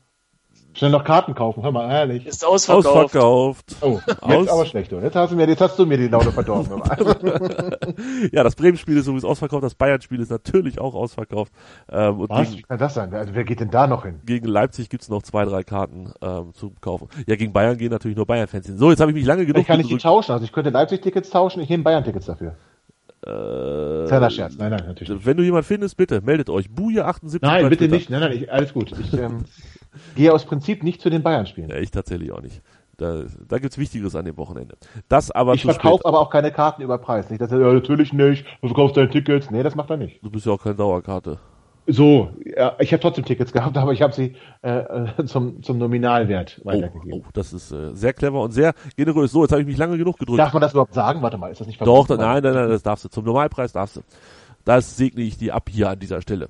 Schnell noch Karten kaufen, hör mal, herrlich. Ist ausverkauft. Ausverkauft. Oh, Aus- jetzt aber schlecht, du. Jetzt hast du mir, jetzt hast du mir die Laune verdorben. Ja, das Bremen-Spiel ist sowieso ausverkauft, das Bayern-Spiel ist natürlich auch ausverkauft. Ähm, und Was? Wie gegen, kann das sein? Also, wer geht denn da noch hin? gegen Leipzig gibt's noch zwei, drei Karten ähm, zu kaufen. Ja, gegen Bayern gehen natürlich nur Bayern-Fans hin. So, jetzt habe ich mich lange genug Ich kann nicht die tauschen. Also ich könnte Leipzig-Tickets tauschen, ich nehme Bayern-Tickets dafür. Äh, Kleiner Scherz. Nein, nein, natürlich nicht. Wenn du jemand findest, bitte, meldet euch. Buja78 Nein, bei bitte Twitter. nicht. Nein, nein, ich, alles gut. Ich ähm, gehe aus Prinzip nicht zu den Bayern-Spielen. Ja, ich tatsächlich auch nicht. Da, da gibt's Wichtigeres an dem Wochenende. Das aber Ich verkaufe aber auch keine Karten über Preis. Nicht, dass er, ja, natürlich nicht. Du verkaufst deine Tickets. Nee, das macht er nicht. Du bist ja auch keine Dauerkarte. So, ja, ich habe trotzdem Tickets gehabt, aber ich habe sie äh, äh, zum, zum Nominalwert Oh, weitergegeben. oh, das ist äh, sehr clever und sehr generös. So, jetzt habe ich mich lange genug gedrückt. Darf man das überhaupt sagen? Warte mal, ist das nicht Doch, verboten? nein, nein, nein, das darfst du. Zum Normalpreis darfst du. Das segne ich dir ab hier an dieser Stelle.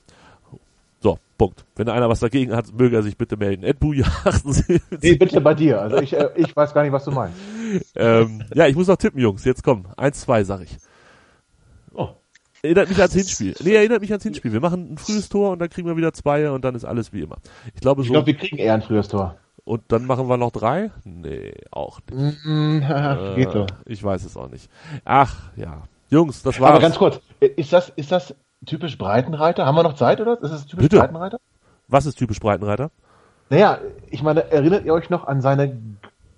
So, Punkt. Wenn einer was dagegen hat, möge er sich bitte melden. 78. Nee, bitte bei dir. Also ich, äh, ich weiß gar nicht, was du meinst. ähm, ja, ich muss noch tippen, Jungs. Jetzt komm. 1-2, sag ich. Oh. Erinnert mich ans Hinspiel. Nee, erinnert mich ans Hinspiel. Wir machen ein frühes Tor und dann kriegen wir wieder zwei und dann ist alles wie immer. Ich glaube Ich so. glaube, wir kriegen eher ein frühes Tor. und dann machen wir noch drei? Nee, auch nicht. Mm, geht so. Äh, ich weiß es auch nicht. Ach, ja. Jungs, das war's. Aber ganz kurz, ist das, ist das typisch Breitenreiter? Haben wir noch Zeit, oder? Ist es typisch Bitte. Breitenreiter? Was ist typisch Breitenreiter? Naja, ich meine, erinnert ihr euch noch an seine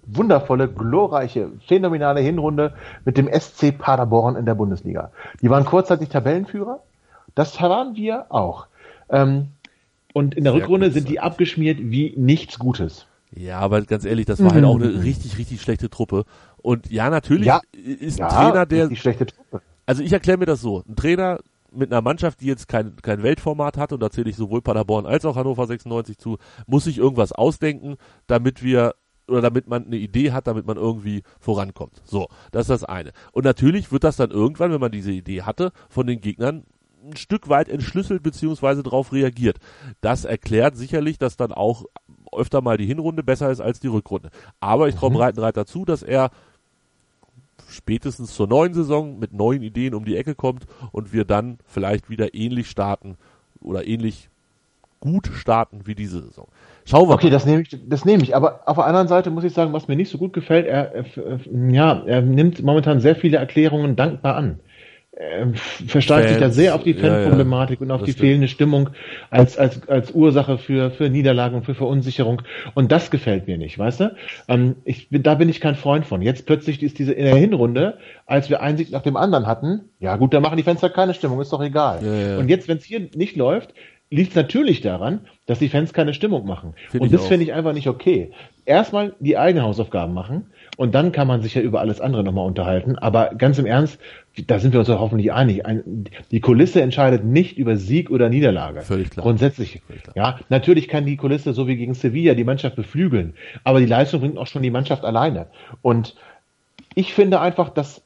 wundervolle, glorreiche, phänomenale Hinrunde mit dem SC Paderborn in der Bundesliga? Die waren kurzzeitig Tabellenführer. Das waren wir auch. Ähm, und in der Sehr Rückrunde sind die abgeschmiert wie nichts Gutes. Ja, aber ganz ehrlich, das war halt auch eine richtig, richtig schlechte Truppe. Und ja, natürlich Ja. ist Ja, ein Trainer, der, die schlechte Truppe. also ich erkläre mir das so, ein Trainer mit einer Mannschaft, die jetzt kein, kein Weltformat hat, und da zähle ich sowohl Paderborn als auch Hannover 96 zu, muss sich irgendwas ausdenken, damit wir oder damit man eine Idee hat, damit man irgendwie vorankommt. So, das ist das eine. Und natürlich wird das dann irgendwann, wenn man diese Idee hatte, von den Gegnern ein Stück weit entschlüsselt beziehungsweise darauf reagiert. Das erklärt sicherlich, dass dann auch öfter mal die Hinrunde besser ist als die Rückrunde. Aber ich traue Breitenreiter zu, dass er spätestens zur neuen Saison mit neuen Ideen um die Ecke kommt und wir dann vielleicht wieder ähnlich starten oder ähnlich gut starten wie diese Saison. Schauen wir Okay, mal. das nehme ich, das nehme ich. Aber auf der anderen Seite muss ich sagen, was mir nicht so gut gefällt, er, er, ja, er nimmt momentan sehr viele Erklärungen dankbar an. Er versteift sich da sehr auf die ja, ja, Fanproblematik und auf das die stimmt. fehlende Stimmung als, als, als Ursache für, für Niederlagen und für Verunsicherung. Und das gefällt mir nicht, weißt du? Ähm, ich, bin- da bin ich kein Freund von. Jetzt plötzlich ist diese in der Hinrunde, als wir einen Sieg nach dem anderen hatten, ja gut, da machen die Fans halt keine Stimmung, ist doch egal. Ja, ja. Und jetzt, wenn es hier nicht läuft, liegt es natürlich daran, dass die Fans keine Stimmung machen. Find und das finde ich einfach nicht okay. Erstmal die eigenen Hausaufgaben machen und dann kann man sich ja über alles andere nochmal unterhalten. Aber ganz im Ernst, da sind wir uns doch hoffentlich einig. Ein, die Kulisse entscheidet nicht über Sieg oder Niederlage. Völlig klar. Grundsätzlich. Völlig klar. Ja, natürlich kann die Kulisse so wie gegen Sevilla die Mannschaft beflügeln, aber die Leistung bringt auch schon die Mannschaft alleine. Und ich finde einfach, dass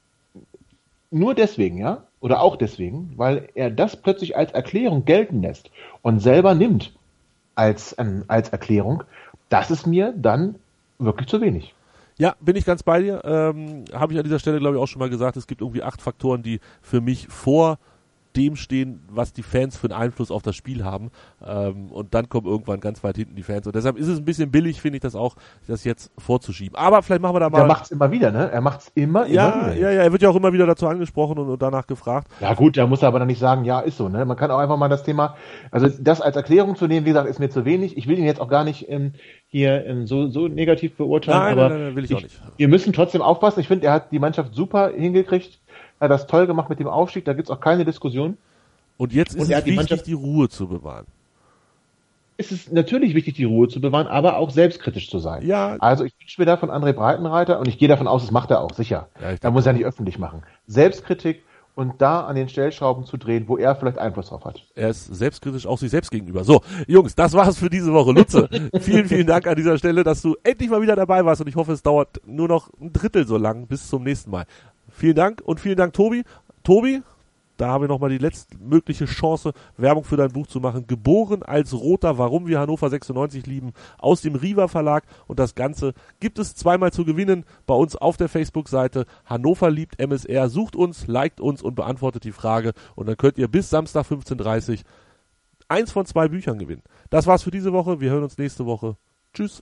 nur deswegen, ja, oder auch deswegen, weil er das plötzlich als Erklärung gelten lässt und selber nimmt als, ähm, als Erklärung, das ist mir dann wirklich zu wenig. Ja, bin ich ganz bei dir. Ähm, Habe ich an dieser Stelle, glaube ich, auch schon mal gesagt, es gibt irgendwie acht Faktoren, die für mich vor dem stehen, was die Fans für einen Einfluss auf das Spiel haben. Ähm, und dann kommen irgendwann ganz weit hinten die Fans. Und deshalb ist es ein bisschen billig, finde ich das auch, das jetzt vorzuschieben. Aber vielleicht machen wir da mal. Er macht's immer wieder, ne? Er macht's immer, ja, immer wieder. ja, ja, er wird ja auch immer wieder dazu angesprochen und, und danach gefragt. Ja gut, da muss er aber dann nicht sagen, ja, ist so. Ne? Man kann auch einfach mal das Thema, also das als Erklärung zu nehmen, wie gesagt, ist mir zu wenig. Ich will ihn jetzt auch gar nicht ähm, hier ähm, so, so negativ beurteilen, Nein, aber nein, nein, will ich auch nicht. wir müssen trotzdem aufpassen. Ich finde, er hat die Mannschaft super hingekriegt, er hat das toll gemacht mit dem Aufstieg, da gibt's auch keine Diskussion. Und jetzt ist Und es die wichtig, Mannschaft- die Ruhe zu bewahren. Es ist natürlich wichtig, die Ruhe zu bewahren, aber auch selbstkritisch zu sein. Ja. Also ich wünsche mir da von André Breitenreiter und ich gehe davon aus, das macht er auch, sicher. Ja, da muss er nicht öffentlich machen. Selbstkritik und da an den Stellschrauben zu drehen, wo er vielleicht Einfluss drauf hat. Er ist selbstkritisch auch sich selbst gegenüber. So, Jungs, das war's für diese Woche. Lutze, vielen, vielen Dank an dieser Stelle, dass du endlich mal wieder dabei warst und ich hoffe, es dauert nur noch ein Drittel so lang bis zum nächsten Mal. Vielen Dank und vielen Dank, Tobi. Tobi, da haben wir nochmal die letztmögliche Chance, Werbung für dein Buch zu machen. Geboren als Roter, warum wir Hannover 96 lieben, aus dem Riva Verlag. Und das Ganze gibt es zweimal zu gewinnen bei uns auf der Facebook-Seite. Hannover liebt MSR. Sucht uns, liked uns und beantwortet die Frage. Und dann könnt ihr bis Samstag 15.30 Uhr eins von zwei Büchern gewinnen. Das war's für diese Woche. Wir hören uns nächste Woche. Tschüss.